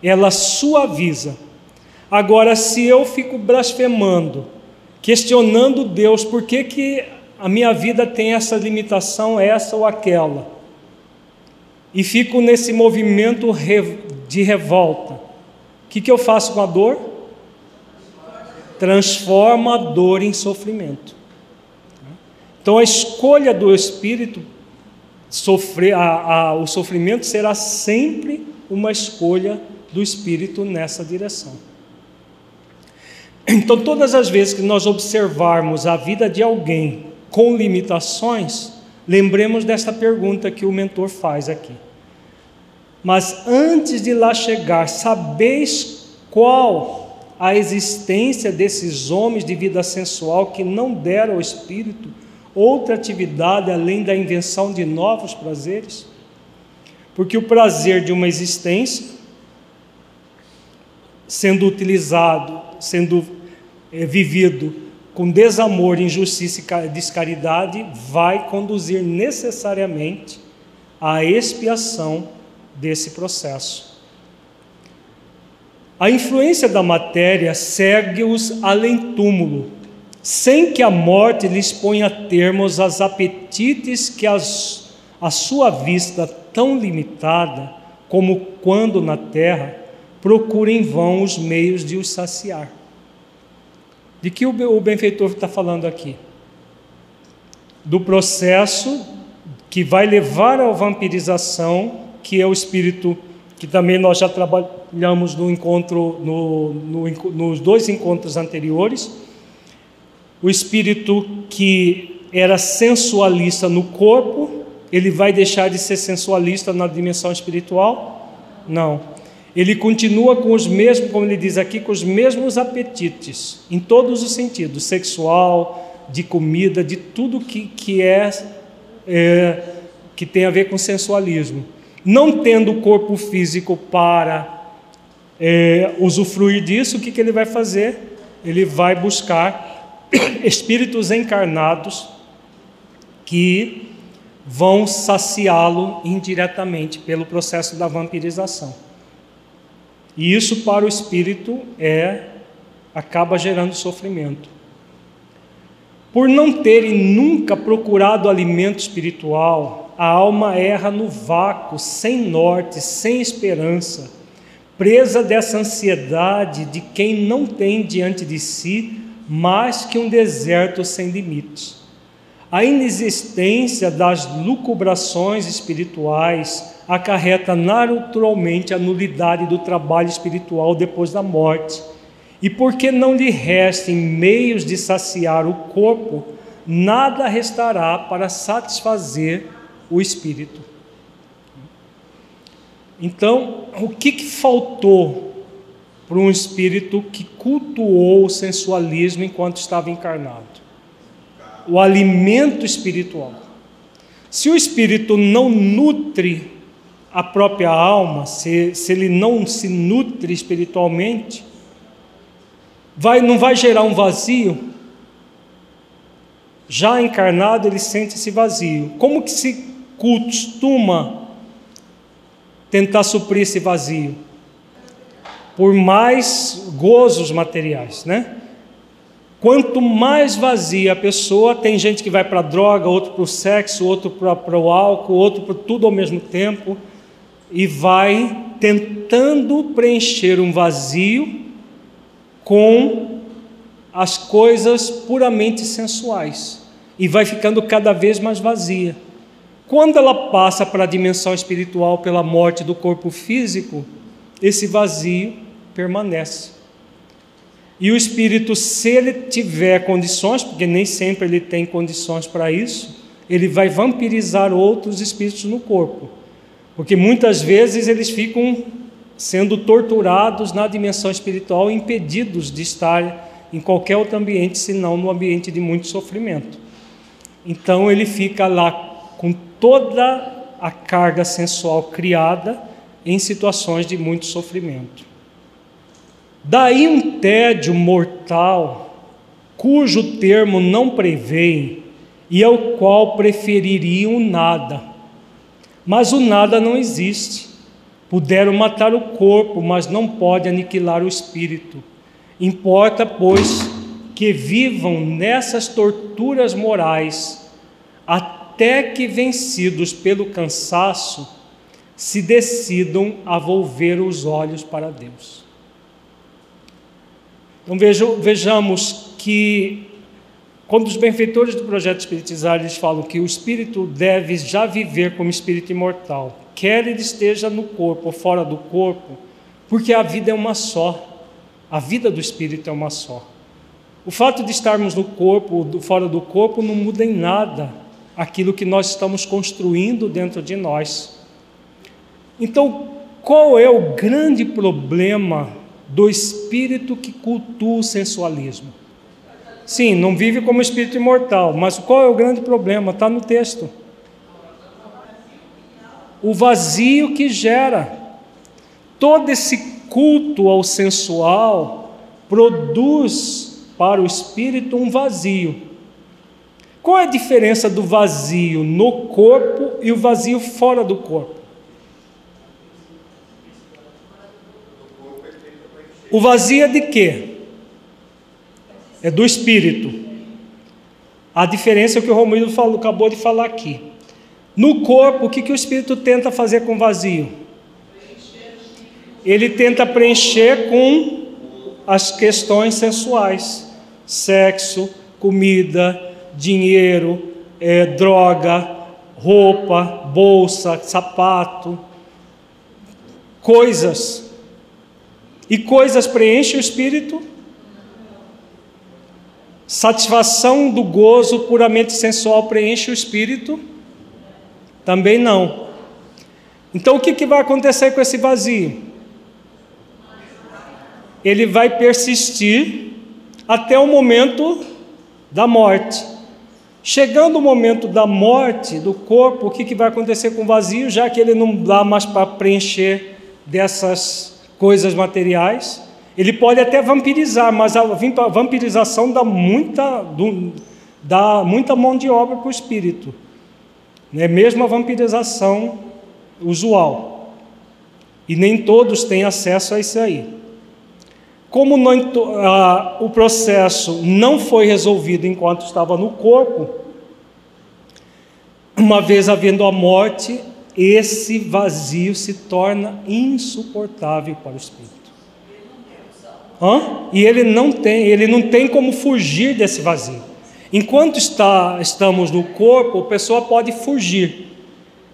Ela suaviza. Agora, se eu fico blasfemando, questionando Deus, por que, que a minha vida tem essa limitação, essa ou aquela, e fico nesse movimento de revolta, o que, que eu faço com a dor? Transforma a dor em sofrimento. Então a escolha do Espírito, sofrer, a, a, o sofrimento será sempre uma escolha do Espírito nessa direção. Então, todas as vezes que nós observarmos a vida de alguém com limitações, lembremos desta pergunta que o mentor faz aqui. Mas antes de lá chegar, sabeis qual a existência desses homens de vida sensual que não deram ao Espírito outra atividade além da invenção de novos prazeres? Porque o prazer de uma existência, sendo utilizado, sendo é, vivido com desamor, injustiça e descaridade, vai conduzir necessariamente à expiação desse processo. A influência da matéria segue-os além túmulo, sem que a morte lhes ponha termos aos apetites que as, a sua vista tão limitada como quando na terra procura em vão os meios de os saciar. De que o benfeitor está falando aqui? Do processo que vai levar à vampirização, que é o espírito que também nós já trabalhamos no encontro, no, no, nos dois encontros anteriores, o espírito que era sensualista no corpo, ele vai deixar de ser sensualista na dimensão espiritual? Não. Ele continua com os mesmos, como ele diz aqui, com os mesmos apetites, em todos os sentidos, sexual, de comida, de tudo que, que é, é que tem a ver com sensualismo. Não tendo corpo físico para é, usufruir disso, o que, que ele vai fazer? Ele vai buscar espíritos encarnados que vão saciá-lo indiretamente pelo processo da vampirização. E isso para o espírito é acaba gerando sofrimento. Por não terem nunca procurado alimento espiritual, a alma erra no vácuo, sem norte, sem esperança, presa dessa ansiedade de quem não tem diante de si mais que um deserto sem limites. A inexistência das lucubrações espirituais acarreta naturalmente a nulidade do trabalho espiritual depois da morte. E porque não lhe restem meios de saciar o corpo, nada restará para satisfazer o espírito. Então, o que, que faltou para um espírito que cultuou o sensualismo enquanto estava encarnado. O alimento espiritual. Se o espírito não nutre a própria alma, se, se ele não se nutre espiritualmente, vai, não vai gerar um vazio? Já encarnado, ele sente esse vazio. Como que se costuma tentar suprir esse vazio? por mais gozos materiais, né? Quanto mais vazia a pessoa, tem gente que vai para a droga, outro para o sexo, outro para o álcool, outro para tudo ao mesmo tempo, e vai tentando preencher um vazio com as coisas puramente sensuais, e vai ficando cada vez mais vazia. Quando ela passa para a dimensão espiritual pela morte do corpo físico, esse vazio permanece. E o espírito, se ele tiver condições, porque nem sempre ele tem condições para isso, ele vai vampirizar outros espíritos no corpo. Porque muitas vezes eles ficam sendo torturados na dimensão espiritual, impedidos de estar em qualquer outro ambiente, senão no ambiente de muito sofrimento. Então ele fica lá com toda a carga sensual criada em situações de muito sofrimento. Daí um tédio mortal, cujo termo não prevê e ao qual prefeririam nada. Mas o nada não existe. Puderam matar o corpo, mas não pode aniquilar o espírito. Importa, pois, que vivam nessas torturas morais, até que, vencidos pelo cansaço, se decidam a volver os olhos para Deus. Então vejo, vejamos que quando os benfeitores do projeto espiritizar eles falam que o espírito deve já viver como espírito imortal, quer ele esteja no corpo ou fora do corpo, porque a vida é uma só. A vida do espírito é uma só. O fato de estarmos no corpo ou fora do corpo não muda em nada aquilo que nós estamos construindo dentro de nós. Então, qual é o grande problema do espírito que cultua o sensualismo. Sim, não vive como espírito imortal, mas qual é o grande problema? Está no texto. O vazio que gera. Todo esse culto ao sensual produz para o espírito um vazio. Qual é a diferença do vazio no corpo e o vazio fora do corpo? O vazio é de quê? É do espírito. A diferença é o que o Romildo falou, acabou de falar aqui. No corpo, o que, que o espírito tenta fazer com o vazio? Ele tenta preencher com as questões sensuais: sexo, comida, dinheiro, é, droga, roupa, bolsa, sapato, coisas e coisas preenchem o espírito? Satisfação do gozo puramente sensual preenche o espírito? Também não. Então o que, que vai acontecer com esse vazio? Ele vai persistir até o momento da morte. Chegando o momento da morte do corpo, o que, que vai acontecer com o vazio, já que ele não dá mais para preencher dessas coisas materiais. Ele pode até vampirizar, mas a vampirização dá muita, dá muita mão de obra para o espírito. É mesmo a vampirização usual. E nem todos têm acesso a isso aí. Como não, o processo não foi resolvido enquanto estava no corpo, uma vez havendo a morte, esse vazio se torna insuportável para o espírito. Hã? E ele não tem, ele não tem como fugir desse vazio. Enquanto está, estamos no corpo, a pessoa pode fugir.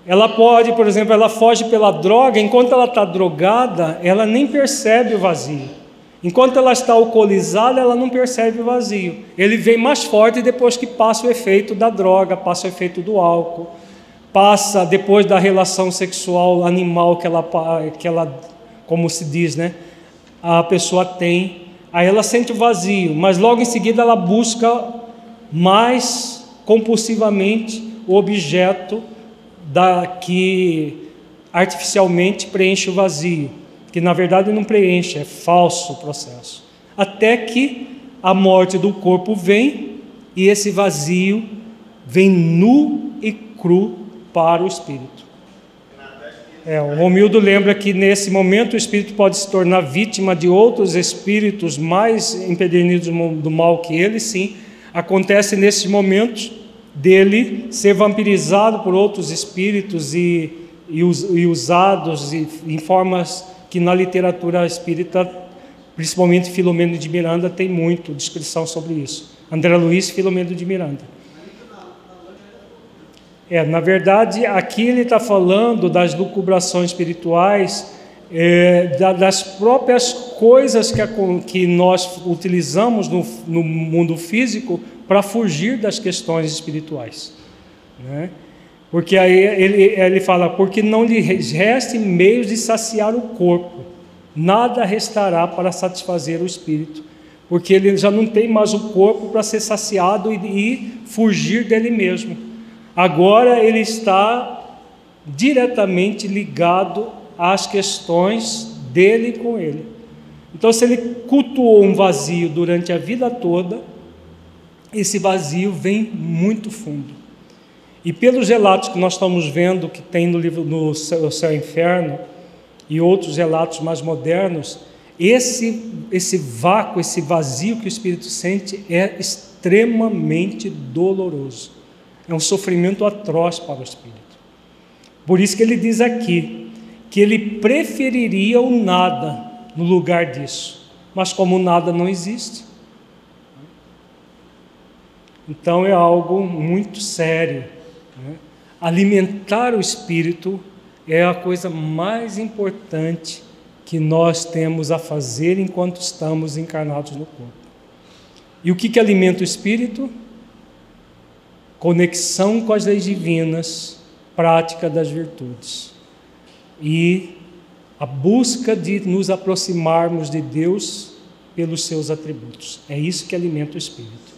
Ela pode, por exemplo, ela foge pela droga, enquanto ela está drogada, ela nem percebe o vazio. Enquanto ela está alcoolizada, ela não percebe o vazio. Ele vem mais forte depois que passa o efeito da droga, passa o efeito do álcool passa depois da relação sexual animal que ela, que ela, como se diz, né? A pessoa tem, aí ela sente o vazio, mas logo em seguida ela busca mais compulsivamente o objeto da que artificialmente preenche o vazio, que na verdade não preenche, é falso o processo. Até que a morte do corpo vem e esse vazio vem nu e cru para o espírito. É, o Romildo lembra que nesse momento o espírito pode se tornar vítima de outros espíritos mais empedernidos do mal que ele, sim. Acontece nesses momentos dele ser vampirizado por outros espíritos e, e, e usados em formas que na literatura espírita, principalmente Filomeno de Miranda, tem muito descrição sobre isso. André Luiz Filomeno de Miranda. É, na verdade, aqui ele está falando das lucubrações espirituais, é, das próprias coisas que, a, que nós utilizamos no, no mundo físico para fugir das questões espirituais. Né? Porque aí ele, ele fala: porque não lhe restem meios de saciar o corpo, nada restará para satisfazer o espírito, porque ele já não tem mais o corpo para ser saciado e, e fugir dele mesmo. Agora ele está diretamente ligado às questões dele com ele. Então, se ele cultuou um vazio durante a vida toda, esse vazio vem muito fundo. E pelos relatos que nós estamos vendo que tem no livro no Céu, Céu e Inferno e outros relatos mais modernos, esse esse vácuo, esse vazio que o espírito sente é extremamente doloroso. É um sofrimento atroz para o espírito. Por isso que ele diz aqui que ele preferiria o nada no lugar disso. Mas como nada não existe, então é algo muito sério. Né? Alimentar o espírito é a coisa mais importante que nós temos a fazer enquanto estamos encarnados no corpo. E o que, que alimenta o espírito? Conexão com as leis divinas, prática das virtudes. E a busca de nos aproximarmos de Deus pelos seus atributos. É isso que alimenta o espírito.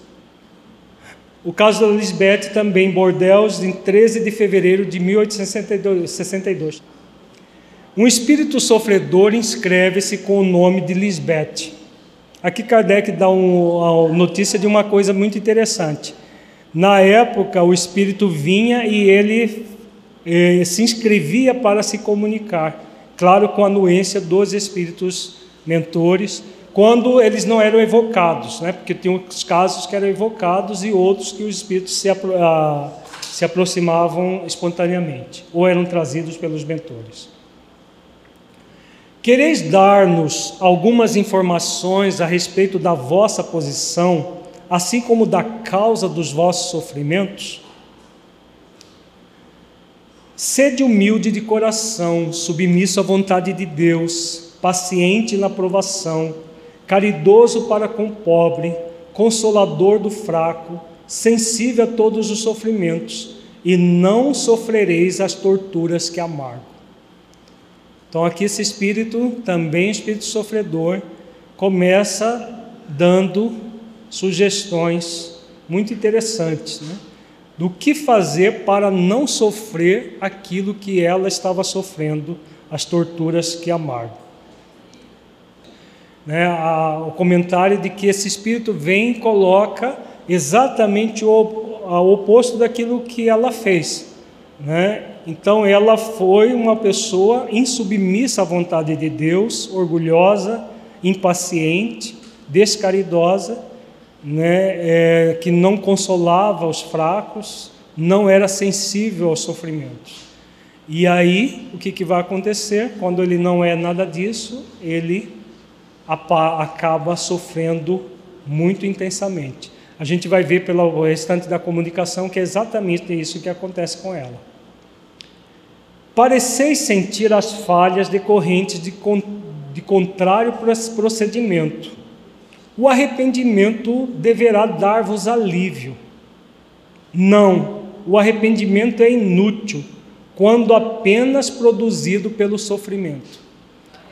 O caso da Lisbeth também Bordeaux, em 13 de fevereiro de 1862. Um espírito sofredor inscreve-se com o nome de Lisbeth. Aqui Kardec dá uma notícia de uma coisa muito interessante. Na época, o espírito vinha e ele eh, se inscrevia para se comunicar, claro, com a anuência dos espíritos mentores quando eles não eram evocados, né? porque tinha os casos que eram evocados e outros que os espíritos se, apro a, se aproximavam espontaneamente ou eram trazidos pelos mentores. Quereis dar-nos algumas informações a respeito da vossa posição, assim como da causa dos vossos sofrimentos? Sede humilde de coração, submisso à vontade de Deus, paciente na provação caridoso para com o pobre, consolador do fraco, sensível a todos os sofrimentos, e não sofrereis as torturas que amargo. Então, aqui esse espírito, também espírito sofredor, começa dando sugestões muito interessantes, né? do que fazer para não sofrer aquilo que ela estava sofrendo, as torturas que amargo né, a, o comentário de que esse espírito vem e coloca exatamente o, oposto daquilo que ela fez. Né? Então ela foi uma pessoa insubmissa à vontade de Deus, orgulhosa, impaciente, descaridosa, né? É, que não consolava os fracos, não era sensível aos sofrimentos. E aí, o que, que vai acontecer? Quando ele não é nada disso, ele acaba sofrendo muito intensamente. A gente vai ver pelo restante da comunicação que é exatamente isso que acontece com ela. Pareceis sentir as falhas decorrentes de, con de contrário procedimento. O arrependimento deverá dar-vos alívio. Não, o arrependimento é inútil quando apenas produzido pelo sofrimento.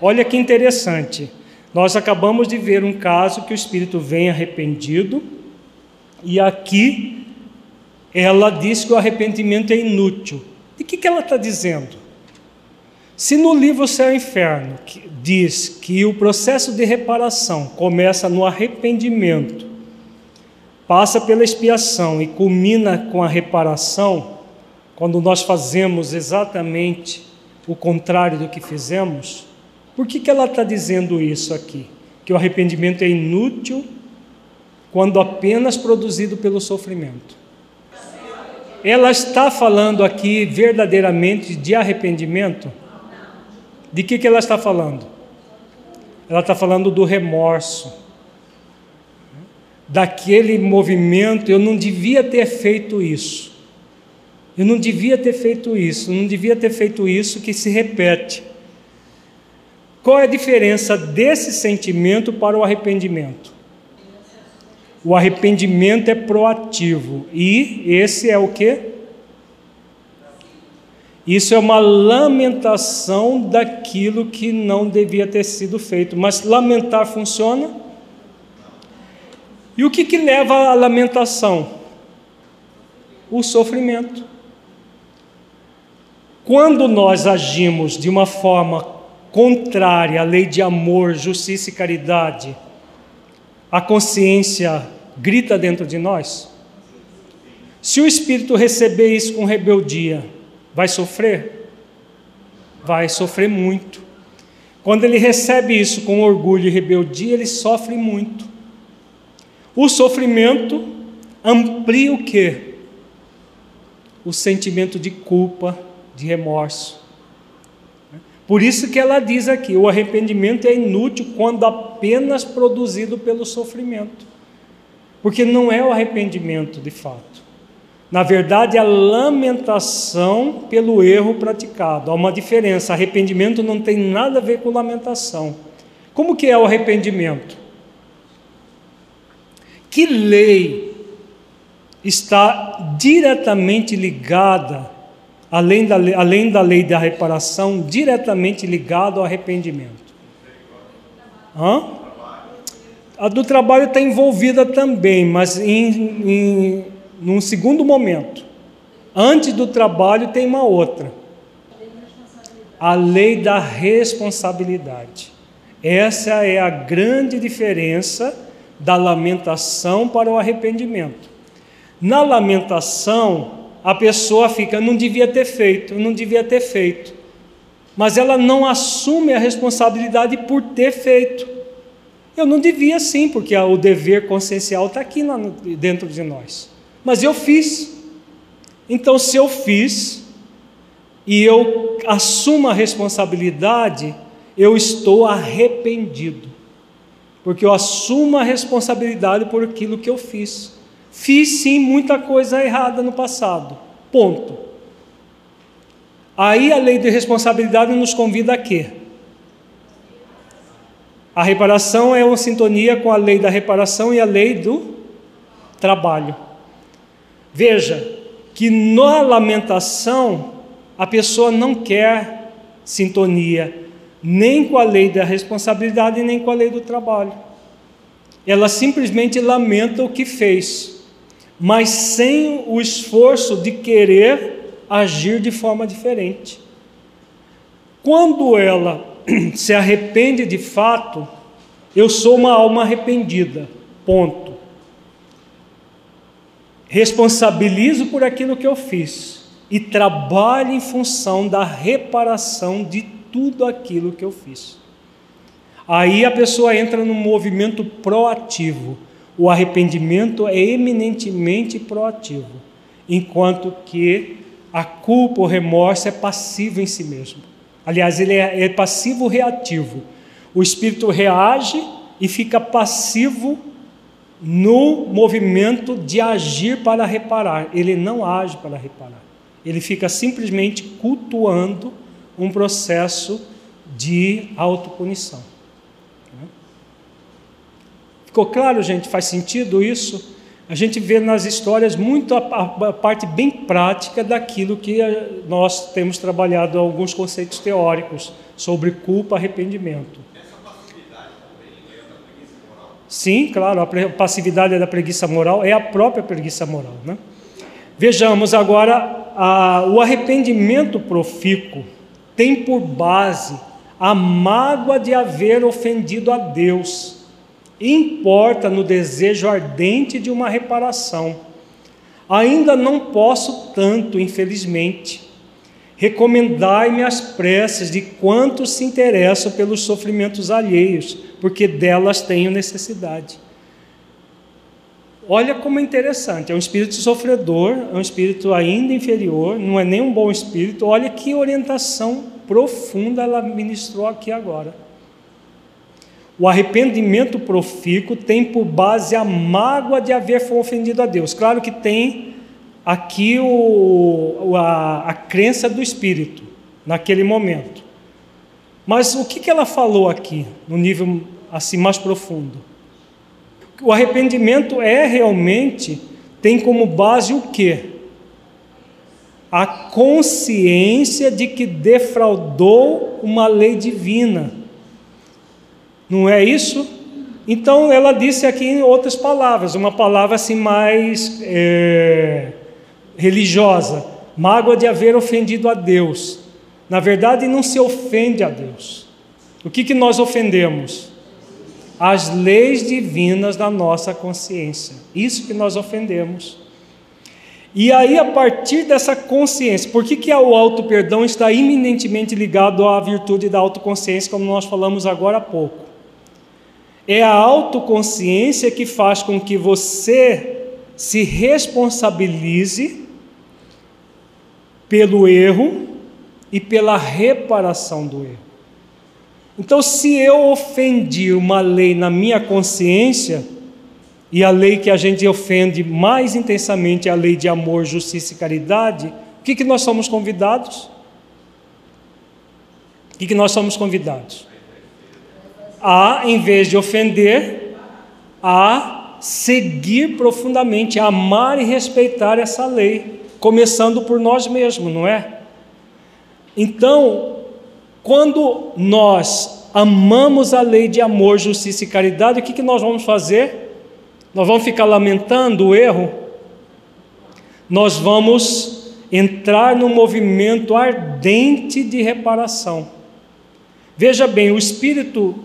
Olha que interessante. Nós acabamos de ver um caso que o espírito vem arrependido, e aqui ela diz que o arrependimento é inútil. E o que, que ela está dizendo? Se no livro Céu e Inferno diz que o processo de reparação começa no arrependimento, passa pela expiação e culmina com a reparação, quando nós fazemos exatamente o contrário do que fizemos, por que, que ela está dizendo isso aqui? Que o arrependimento é inútil quando apenas produzido pelo sofrimento. Ela está falando aqui verdadeiramente de arrependimento? De que, que ela está falando? Ela está falando do remorso, daquele movimento. Eu não devia ter feito isso. Eu não devia ter feito isso. Eu não devia ter feito isso que se repete. Qual é a diferença desse sentimento para o arrependimento? O arrependimento é proativo e esse é o que? Isso é uma lamentação daquilo que não devia ter sido feito. Mas lamentar funciona? E o que, que leva à lamentação? O sofrimento. Quando nós agimos de uma forma contrária à lei de amor, justiça e caridade, a consciência grita dentro de nós? Se o espírito receber isso com rebeldia, vai sofrer? Vai sofrer muito. Quando ele recebe isso com orgulho e rebeldia, ele sofre muito. O sofrimento amplia o que? O sentimento de culpa, de remorso. Por isso que ela diz aqui: o arrependimento é inútil quando apenas produzido pelo sofrimento. Porque não é o arrependimento de fato. Na verdade, é a lamentação pelo erro praticado. Há uma diferença. Arrependimento não tem nada a ver com lamentação. Como que é o arrependimento? Que lei está diretamente ligada além da, além da lei da reparação, diretamente ligado ao arrependimento. Hã? A do trabalho está envolvida também, mas em, em num segundo momento. Antes do trabalho tem uma outra. A lei da responsabilidade. Essa é a grande diferença da lamentação para o arrependimento. Na lamentação, a pessoa fica, não devia ter feito, não devia ter feito. Mas ela não assume a responsabilidade por ter feito. Eu não devia sim, porque o dever consciencial está aqui dentro de nós. Mas eu fiz. Então, se eu fiz e eu assumo a responsabilidade, eu estou arrependido. Porque eu assumo a responsabilidade por aquilo que eu fiz. Fiz sim muita coisa errada no passado. Ponto. Aí a lei de responsabilidade nos convida a quê? A reparação é uma sintonia com a lei da reparação e a lei do trabalho. Veja que na lamentação a pessoa não quer sintonia nem com a lei da responsabilidade nem com a lei do trabalho. Ela simplesmente lamenta o que fez mas sem o esforço de querer agir de forma diferente. Quando ela se arrepende de fato, eu sou uma alma arrependida. Ponto. Responsabilizo por aquilo que eu fiz e trabalho em função da reparação de tudo aquilo que eu fiz. Aí a pessoa entra num movimento proativo o arrependimento é eminentemente proativo, enquanto que a culpa, o remorso é passivo em si mesmo. Aliás, ele é, é passivo reativo. O espírito reage e fica passivo no movimento de agir para reparar. Ele não age para reparar. Ele fica simplesmente cultuando um processo de autopunição. Ficou claro, gente? Faz sentido isso? A gente vê nas histórias muito a, a, a parte bem prática daquilo que a, nós temos trabalhado alguns conceitos teóricos sobre culpa, arrependimento. Essa passividade também é da preguiça moral? Sim, claro, a passividade é da preguiça moral, é a própria preguiça moral, né? Vejamos agora o arrependimento profícuo tem por base a mágoa de haver ofendido a Deus importa no desejo ardente de uma reparação. Ainda não posso tanto, infelizmente. Recomendai-me as preces de quantos se interessam pelos sofrimentos alheios, porque delas tenho necessidade. Olha como é interessante, é um espírito sofredor, é um espírito ainda inferior, não é nem um bom espírito. Olha que orientação profunda ela ministrou aqui agora. O arrependimento profícuo tem por base a mágoa de haver ofendido a Deus. Claro que tem aqui o, a, a crença do espírito, naquele momento. Mas o que, que ela falou aqui, no nível assim mais profundo? O arrependimento é realmente, tem como base o quê? A consciência de que defraudou uma lei divina. Não é isso? Então ela disse aqui em outras palavras, uma palavra assim mais é, religiosa, mágoa de haver ofendido a Deus. Na verdade, não se ofende a Deus. O que, que nós ofendemos? As leis divinas da nossa consciência. Isso que nós ofendemos. E aí, a partir dessa consciência, por que, que o auto-perdão está iminentemente ligado à virtude da autoconsciência, como nós falamos agora há pouco? É a autoconsciência que faz com que você se responsabilize pelo erro e pela reparação do erro. Então, se eu ofendi uma lei na minha consciência, e a lei que a gente ofende mais intensamente é a lei de amor, justiça e caridade, o que, que nós somos convidados? O que, que nós somos convidados? A, em vez de ofender, a seguir profundamente, a amar e respeitar essa lei começando por nós mesmos, não é? Então, quando nós amamos a lei de amor, justiça e caridade, o que, que nós vamos fazer? Nós vamos ficar lamentando o erro? Nós vamos entrar num movimento ardente de reparação. Veja bem, o Espírito,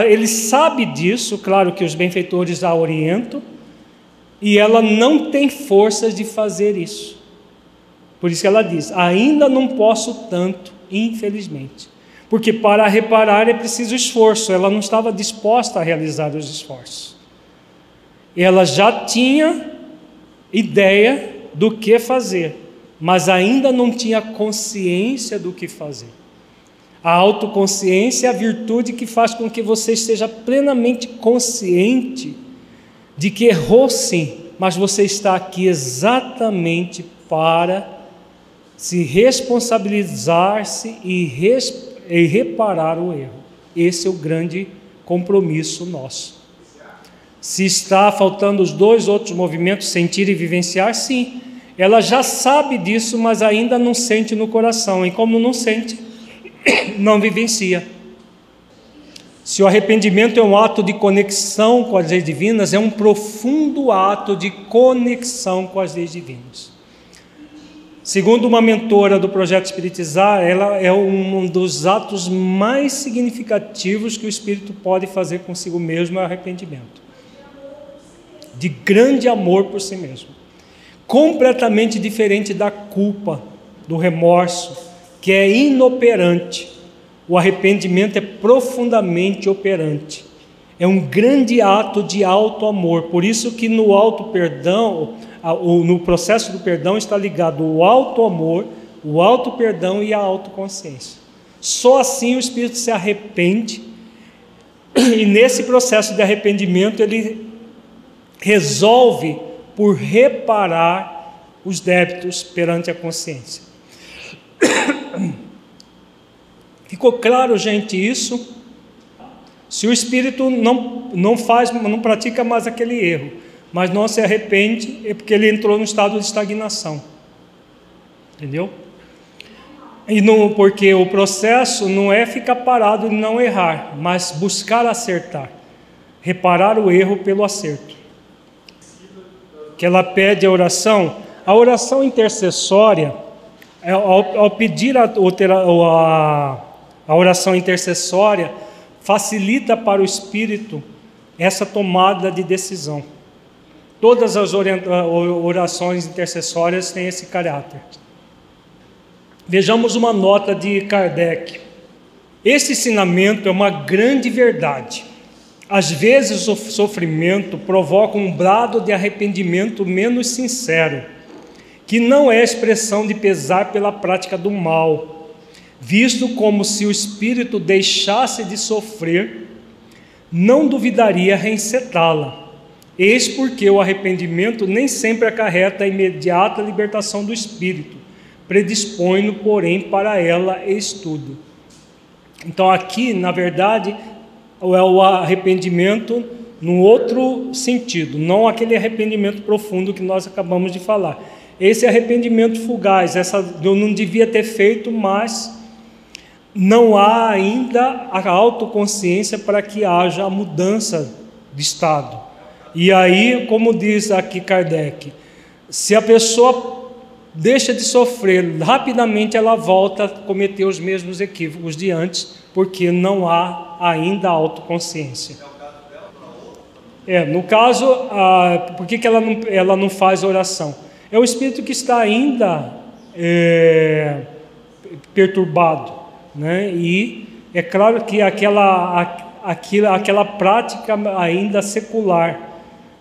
ele sabe disso, claro que os benfeitores a orientam, e ela não tem forças de fazer isso. Por isso que ela diz: ainda não posso tanto, infelizmente. Porque para reparar é preciso esforço. Ela não estava disposta a realizar os esforços. Ela já tinha ideia do que fazer, mas ainda não tinha consciência do que fazer. A autoconsciência é a virtude que faz com que você esteja plenamente consciente de que errou sim, mas você está aqui exatamente para se responsabilizar-se e, e reparar o erro. Esse é o grande compromisso nosso. Se está faltando os dois outros movimentos, sentir e vivenciar, sim. Ela já sabe disso, mas ainda não sente no coração. E como não sente, não vivencia. Se o arrependimento é um ato de conexão com as leis divinas, é um profundo ato de conexão com as leis divinas. Segundo uma mentora do projeto Espiritizar, ela é um dos atos mais significativos que o espírito pode fazer consigo mesmo é o arrependimento. De grande amor por si mesmo. Completamente diferente da culpa, do remorso, que é inoperante. O arrependimento é profundamente operante. É um grande ato de alto amor. Por isso que no alto perdão, no processo do perdão está ligado o alto amor, o alto perdão e a autoconsciência. Só assim o espírito se arrepende e nesse processo de arrependimento ele resolve por reparar os débitos perante a consciência. Ficou claro, gente, isso? Se o espírito não, não faz, não pratica mais aquele erro, mas não se arrepende, é porque ele entrou no estado de estagnação. Entendeu? E não, porque o processo não é ficar parado e não errar, mas buscar acertar, reparar o erro pelo acerto. Que ela pede a oração, a oração intercessória, ao, ao pedir a, a, a oração intercessória, facilita para o espírito essa tomada de decisão. Todas as orações intercessórias têm esse caráter. Vejamos uma nota de Kardec. Esse ensinamento é uma grande verdade. Às vezes o sofrimento provoca um brado de arrependimento menos sincero, que não é expressão de pesar pela prática do mal, visto como se o espírito deixasse de sofrer, não duvidaria reencetá-la. Eis porque o arrependimento nem sempre acarreta a imediata libertação do espírito, predispõe-no, porém, para ela estudo. Então, aqui, na verdade, é o arrependimento num outro sentido, não aquele arrependimento profundo que nós acabamos de falar. Esse arrependimento fugaz, essa eu não devia ter feito, mas não há ainda a autoconsciência para que haja a mudança de estado. E aí, como diz aqui Kardec, se a pessoa deixa de sofrer, rapidamente ela volta a cometer os mesmos equívocos de antes, porque não há ainda autoconsciência. É, no caso, ah, por que, que ela, não, ela não faz oração? É o espírito que está ainda é, perturbado, né? E é claro que aquela, aquela, aquela prática ainda secular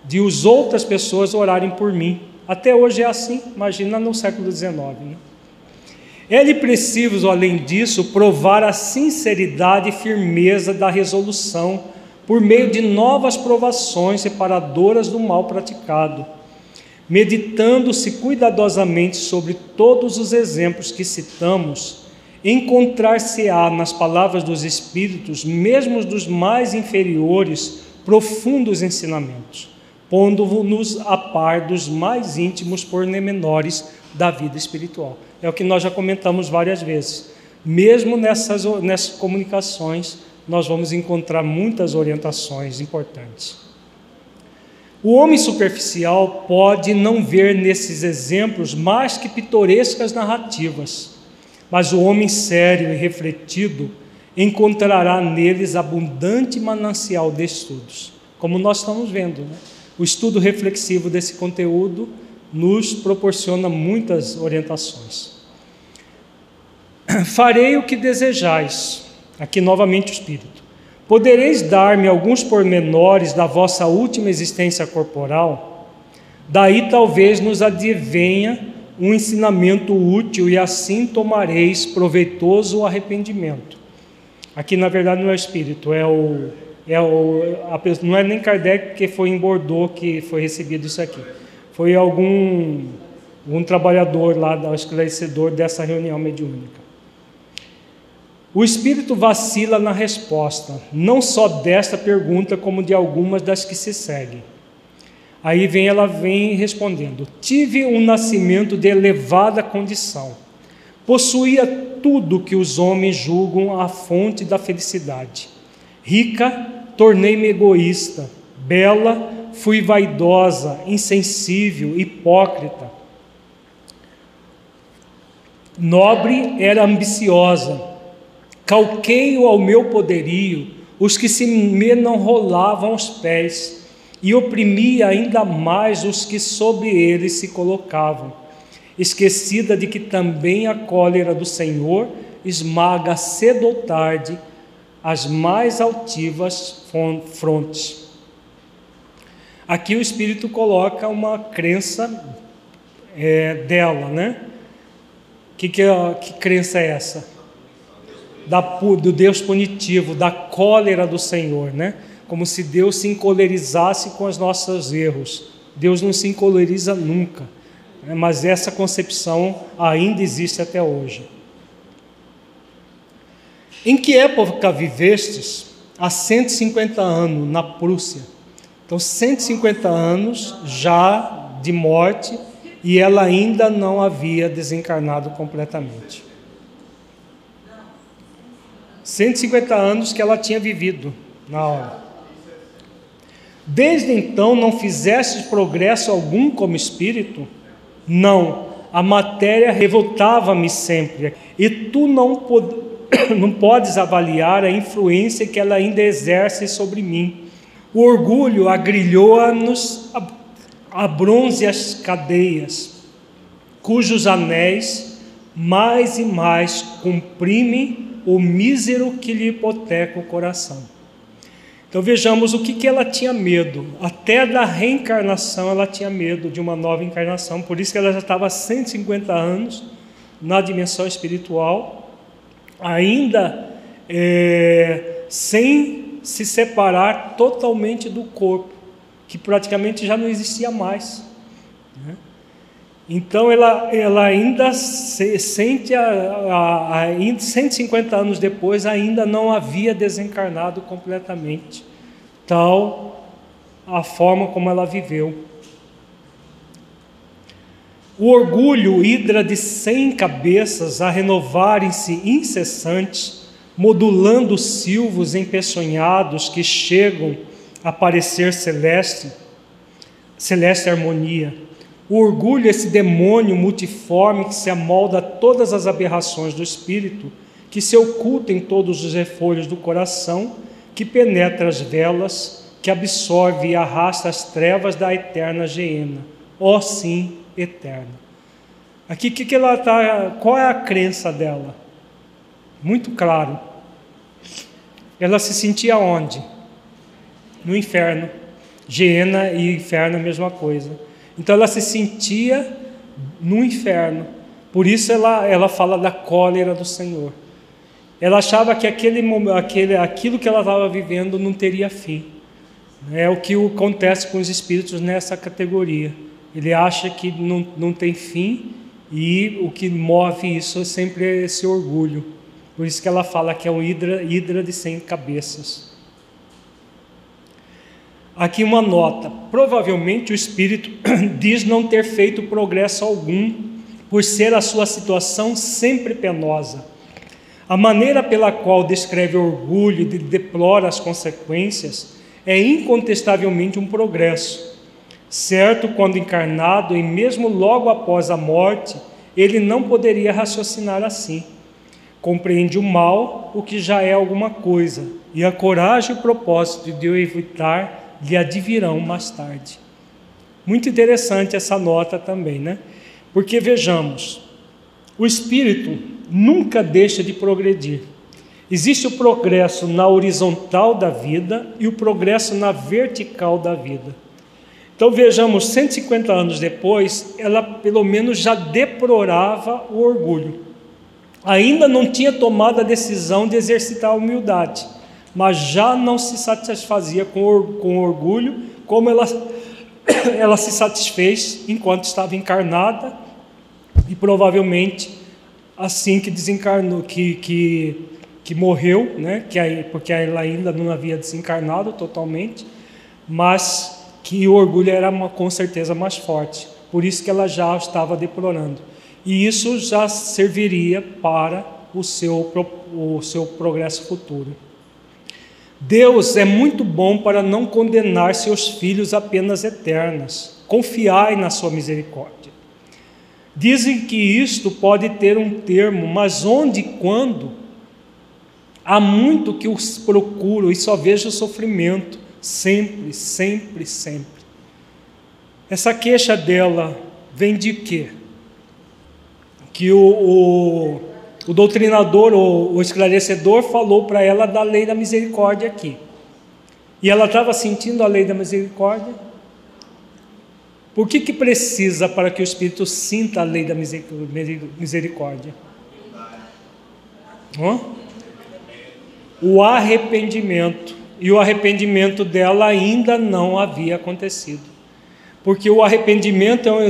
de os outras pessoas orarem por mim, até hoje é assim, imagina no século XIX. Né? Ele precisa, além disso, provar a sinceridade e firmeza da resolução por meio de novas provações separadoras do mal praticado, meditando-se cuidadosamente sobre todos os exemplos que citamos, encontrar-se-á nas palavras dos Espíritos, mesmo dos mais inferiores, profundos ensinamentos, pondo-nos a par dos mais íntimos pormenores da vida espiritual. É o que nós já comentamos várias vezes. Mesmo nessas, nessas comunicações, nós vamos encontrar muitas orientações importantes. O homem superficial pode não ver nesses exemplos mais que pitorescas narrativas, mas o homem sério e refletido encontrará neles abundante manancial de estudos, como nós estamos vendo. Né? O estudo reflexivo desse conteúdo nos proporciona muitas orientações. Farei o que desejais, aqui novamente o Espírito. Podereis dar-me alguns pormenores da vossa última existência corporal? Daí talvez nos advenha um ensinamento útil e assim tomareis proveitoso arrependimento. Aqui na verdade não é o Espírito, é o, é o a, não é nem Kardec que foi em Bordeaux que foi recebido isso aqui foi algum um trabalhador lá, o esclarecedor dessa reunião mediúnica. O espírito vacila na resposta, não só desta pergunta, como de algumas das que se seguem. Aí vem ela vem respondendo: Tive um nascimento de elevada condição. Possuía tudo que os homens julgam a fonte da felicidade. Rica, tornei-me egoísta. Bela, fui vaidosa, insensível, hipócrita. Nobre era ambiciosa, calqueio ao meu poderio os que se me não rolavam os pés, e oprimia ainda mais os que sobre eles se colocavam, esquecida de que também a cólera do Senhor esmaga cedo ou tarde as mais altivas frontes. Aqui o Espírito coloca uma crença é, dela, né? Que, que, que crença é essa? Da, do Deus punitivo, da cólera do Senhor, né? Como se Deus se encolerizasse com os nossos erros. Deus não se encoleriza nunca, né? mas essa concepção ainda existe até hoje. Em que época vivestes? Há 150 anos, na Prússia. Então, 150 anos já de morte e ela ainda não havia desencarnado completamente. 150 anos que ela tinha vivido na hora. Desde então não fizeste progresso algum como espírito? Não, a matéria revoltava-me sempre, e tu não, pod não podes avaliar a influência que ela ainda exerce sobre mim o orgulho agrilhou-nos a bronze as cadeias, cujos anéis mais e mais comprime o mísero que lhe hipoteca o coração. Então vejamos o que, que ela tinha medo. Até da reencarnação ela tinha medo de uma nova encarnação, por isso que ela já estava há 150 anos na dimensão espiritual, ainda é, sem se separar totalmente do corpo, que praticamente já não existia mais. Né? Então ela, ela ainda se, sente, a, a, a, 150 anos depois, ainda não havia desencarnado completamente, tal a forma como ela viveu. O orgulho, hidra de cem cabeças, a renovarem-se incessantes, modulando os silvos empeçonhados que chegam a parecer celeste, celeste harmonia o orgulho, esse demônio multiforme que se amolda a todas as aberrações do espírito, que se oculta em todos os refolhos do coração, que penetra as velas, que absorve e arrasta as trevas da eterna geena. Ó oh, sim, eterna. Aqui que, que ela tá, qual é a crença dela? Muito claro. Ela se sentia onde? No inferno. Geena e inferno a mesma coisa. Então ela se sentia no inferno. Por isso ela, ela fala da cólera do Senhor. Ela achava que aquele, aquele, aquilo que ela estava vivendo não teria fim. É o que acontece com os espíritos nessa categoria. Ele acha que não, não tem fim e o que move isso é sempre esse orgulho. Por isso que ela fala que é um hidra, hidra de cem cabeças. Aqui uma nota: provavelmente o espírito diz não ter feito progresso algum, por ser a sua situação sempre penosa. A maneira pela qual descreve orgulho e deplora as consequências é incontestavelmente um progresso. Certo, quando encarnado e mesmo logo após a morte, ele não poderia raciocinar assim. Compreende o mal, o que já é alguma coisa, e a coragem e o propósito de o evitar lhe advirão mais tarde. Muito interessante essa nota também, né? Porque vejamos, o espírito nunca deixa de progredir. Existe o progresso na horizontal da vida e o progresso na vertical da vida. Então vejamos, 150 anos depois, ela pelo menos já deplorava o orgulho. Ainda não tinha tomado a decisão de exercitar a humildade mas já não se satisfazia com, com orgulho, como ela, ela se satisfez enquanto estava encarnada e provavelmente assim que desencarnou, que, que, que morreu, né? que aí, porque ela ainda não havia desencarnado totalmente, mas que o orgulho era uma, com certeza mais forte, por isso que ela já estava deplorando. E isso já serviria para o seu, o seu progresso futuro. Deus é muito bom para não condenar seus filhos a penas eternas. Confiai na sua misericórdia. Dizem que isto pode ter um termo, mas onde e quando? Há muito que os procuro e só vejo sofrimento, sempre, sempre, sempre. Essa queixa dela vem de quê? Que o, o o doutrinador, o, o esclarecedor, falou para ela da lei da misericórdia aqui. E ela estava sentindo a lei da misericórdia. Por que, que precisa para que o Espírito sinta a lei da misericórdia? Hã? O arrependimento. E o arrependimento dela ainda não havia acontecido. Porque o arrependimento é um,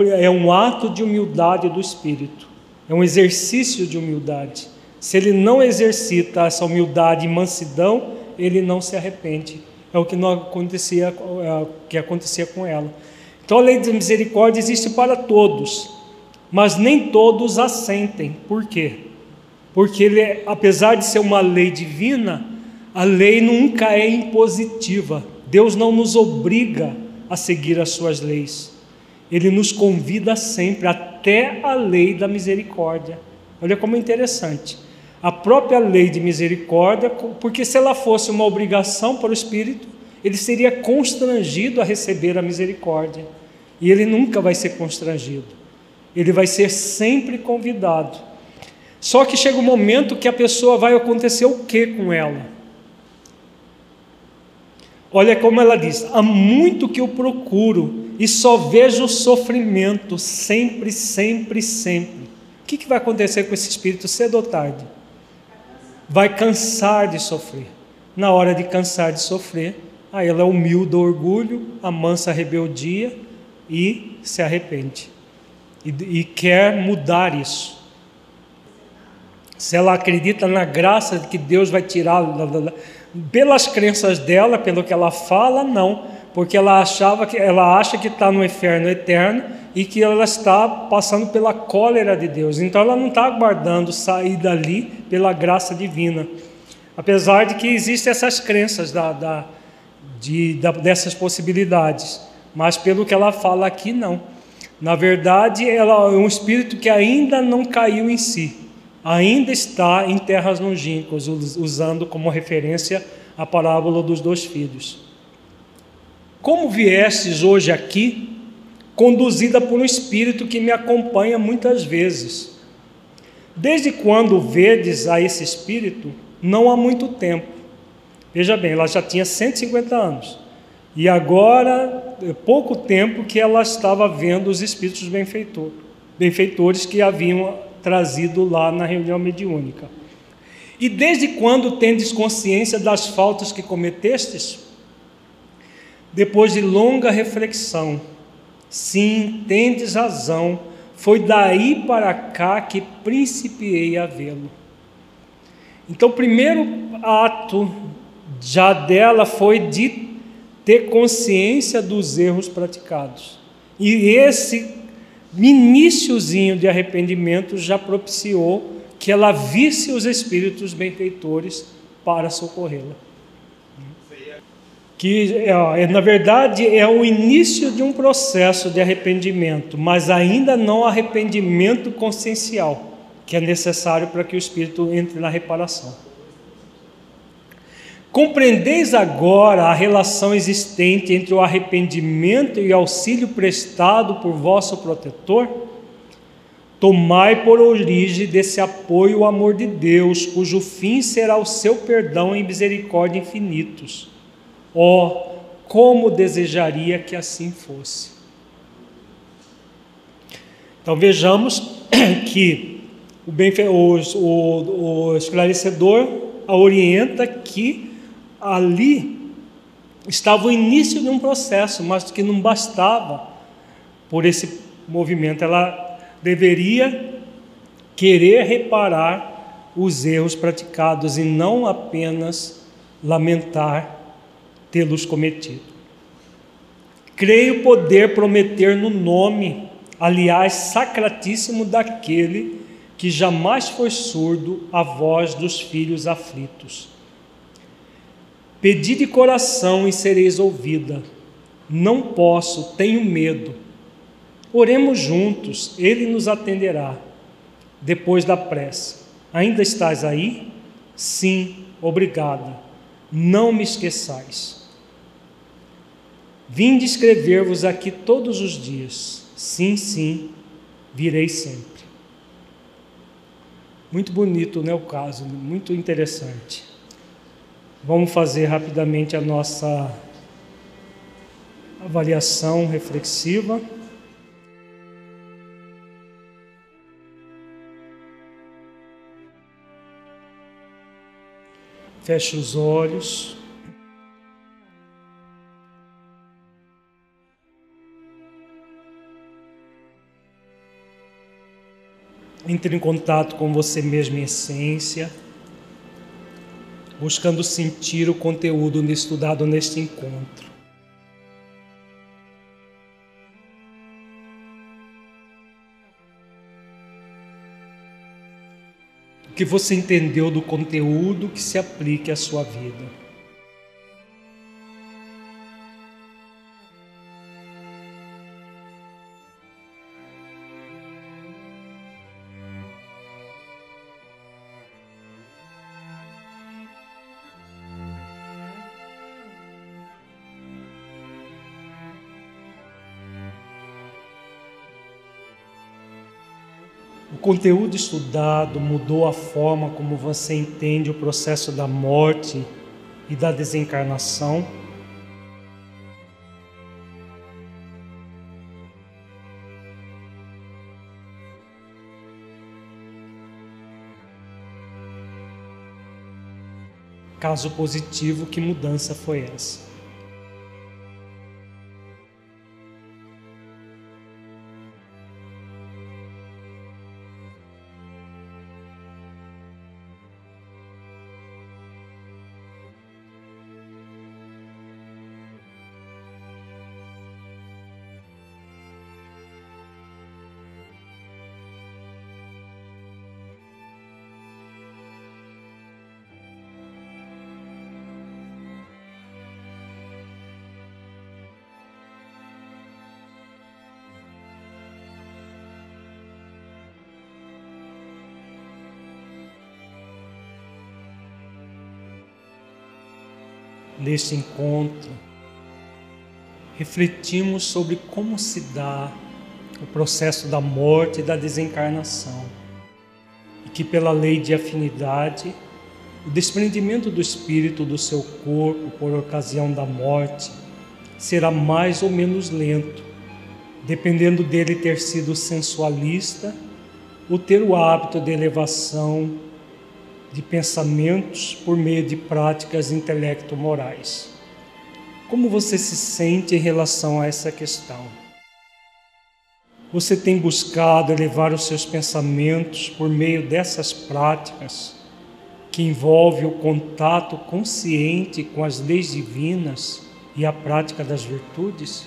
é um é ato de humildade do Espírito. É um exercício de humildade. Se ele não exercita essa humildade e mansidão, ele não se arrepende. É o que não acontecia, é, que acontecia com ela. Então a lei de misericórdia existe para todos, mas nem todos a sentem. Por quê? Porque ele, é, apesar de ser uma lei divina, a lei nunca é impositiva. Deus não nos obriga a seguir as suas leis. Ele nos convida sempre a até a lei da misericórdia. Olha como é interessante. A própria lei de misericórdia, porque se ela fosse uma obrigação para o espírito, ele seria constrangido a receber a misericórdia. E ele nunca vai ser constrangido. Ele vai ser sempre convidado. Só que chega um momento que a pessoa vai acontecer o que com ela? Olha como ela diz: há muito que eu procuro e só vejo sofrimento, sempre, sempre, sempre. O que, que vai acontecer com esse espírito cedo ou tarde? Vai cansar de sofrer. Na hora de cansar de sofrer, aí ela humilda o orgulho, amansa a rebeldia e se arrepende. E, e quer mudar isso. Se ela acredita na graça de que Deus vai tirar pelas crenças dela, pelo que ela fala, não, porque ela achava que ela acha que está no inferno eterno e que ela está passando pela cólera de Deus. Então ela não está aguardando sair dali pela graça divina, apesar de que existem essas crenças da, da, de, da, dessas possibilidades, mas pelo que ela fala aqui não. Na verdade, ela é um espírito que ainda não caiu em si ainda está em terras longínquas, usando como referência a parábola dos dois filhos. Como viestes hoje aqui, conduzida por um espírito que me acompanha muitas vezes? Desde quando vedes a esse espírito? Não há muito tempo. Veja bem, ela já tinha 150 anos. E agora, é pouco tempo que ela estava vendo os espíritos benfeitores, benfeitores que haviam trazido lá na reunião mediúnica. E desde quando tendes consciência das faltas que cometestes? Depois de longa reflexão, sim, tendes razão, foi daí para cá que principiei a vê-lo. Então, o primeiro ato já dela foi de ter consciência dos erros praticados. E esse iníciozinho de arrependimento já propiciou que ela visse os espíritos benfeitores para socorrê-la. Que é, na verdade é o início de um processo de arrependimento, mas ainda não arrependimento consciencial, que é necessário para que o espírito entre na reparação. Compreendeis agora a relação existente entre o arrependimento e o auxílio prestado por vosso protetor? Tomai por origem desse apoio o amor de Deus, cujo fim será o seu perdão e misericórdia infinitos. Oh, como desejaria que assim fosse. Então vejamos que o, bem, o, o, o esclarecedor orienta que ali estava o início de um processo, mas que não bastava por esse movimento. Ela deveria querer reparar os erros praticados e não apenas lamentar tê-los cometido. Creio poder prometer no nome, aliás, sacratíssimo daquele que jamais foi surdo à voz dos filhos aflitos Pedi de coração e sereis ouvida. Não posso, tenho medo. Oremos juntos, ele nos atenderá. Depois da prece. Ainda estás aí? Sim, obrigada. Não me esqueçais. Vim escrever-vos aqui todos os dias. Sim, sim, virei sempre. Muito bonito, né, o caso, muito interessante. Vamos fazer rapidamente a nossa avaliação reflexiva. Feche os olhos. Entre em contato com você mesmo em essência buscando sentir o conteúdo estudado neste encontro. O que você entendeu do conteúdo que se aplique à sua vida. Conteúdo estudado mudou a forma como você entende o processo da morte e da desencarnação? Caso positivo, que mudança foi essa? Neste encontro, refletimos sobre como se dá o processo da morte e da desencarnação, e que, pela lei de afinidade, o desprendimento do espírito do seu corpo por ocasião da morte será mais ou menos lento, dependendo dele ter sido sensualista ou ter o hábito de elevação de pensamentos por meio de práticas intelecto-morais. Como você se sente em relação a essa questão? Você tem buscado elevar os seus pensamentos por meio dessas práticas que envolve o contato consciente com as leis divinas e a prática das virtudes?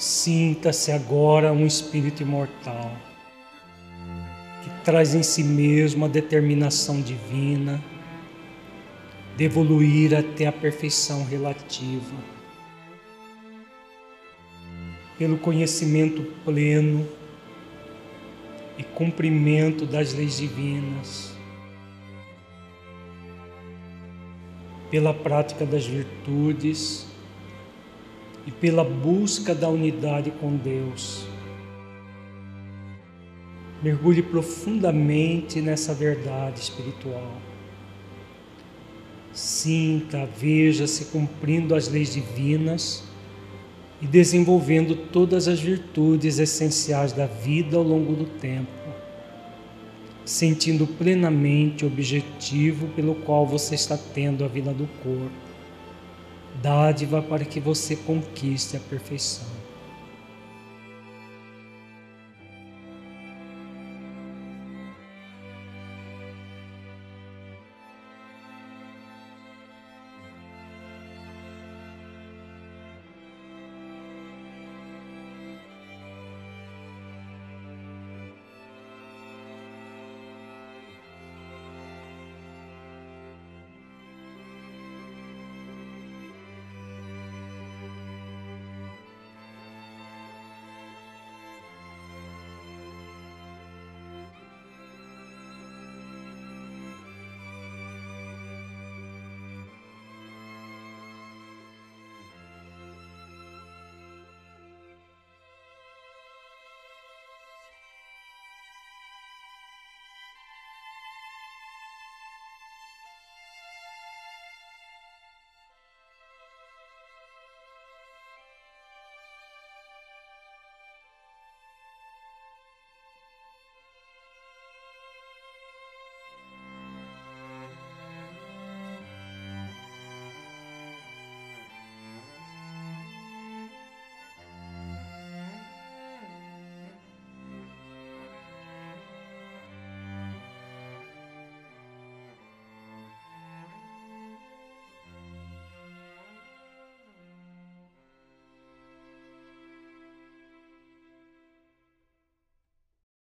Sinta-se agora um espírito imortal que traz em si mesmo a determinação divina de evoluir até a perfeição relativa. Pelo conhecimento pleno e cumprimento das leis divinas, pela prática das virtudes e pela busca da unidade com Deus. Mergulhe profundamente nessa verdade espiritual. Sinta, veja-se cumprindo as leis divinas e desenvolvendo todas as virtudes essenciais da vida ao longo do tempo, sentindo plenamente o objetivo pelo qual você está tendo a vida do corpo dádiva para que você conquiste a perfeição.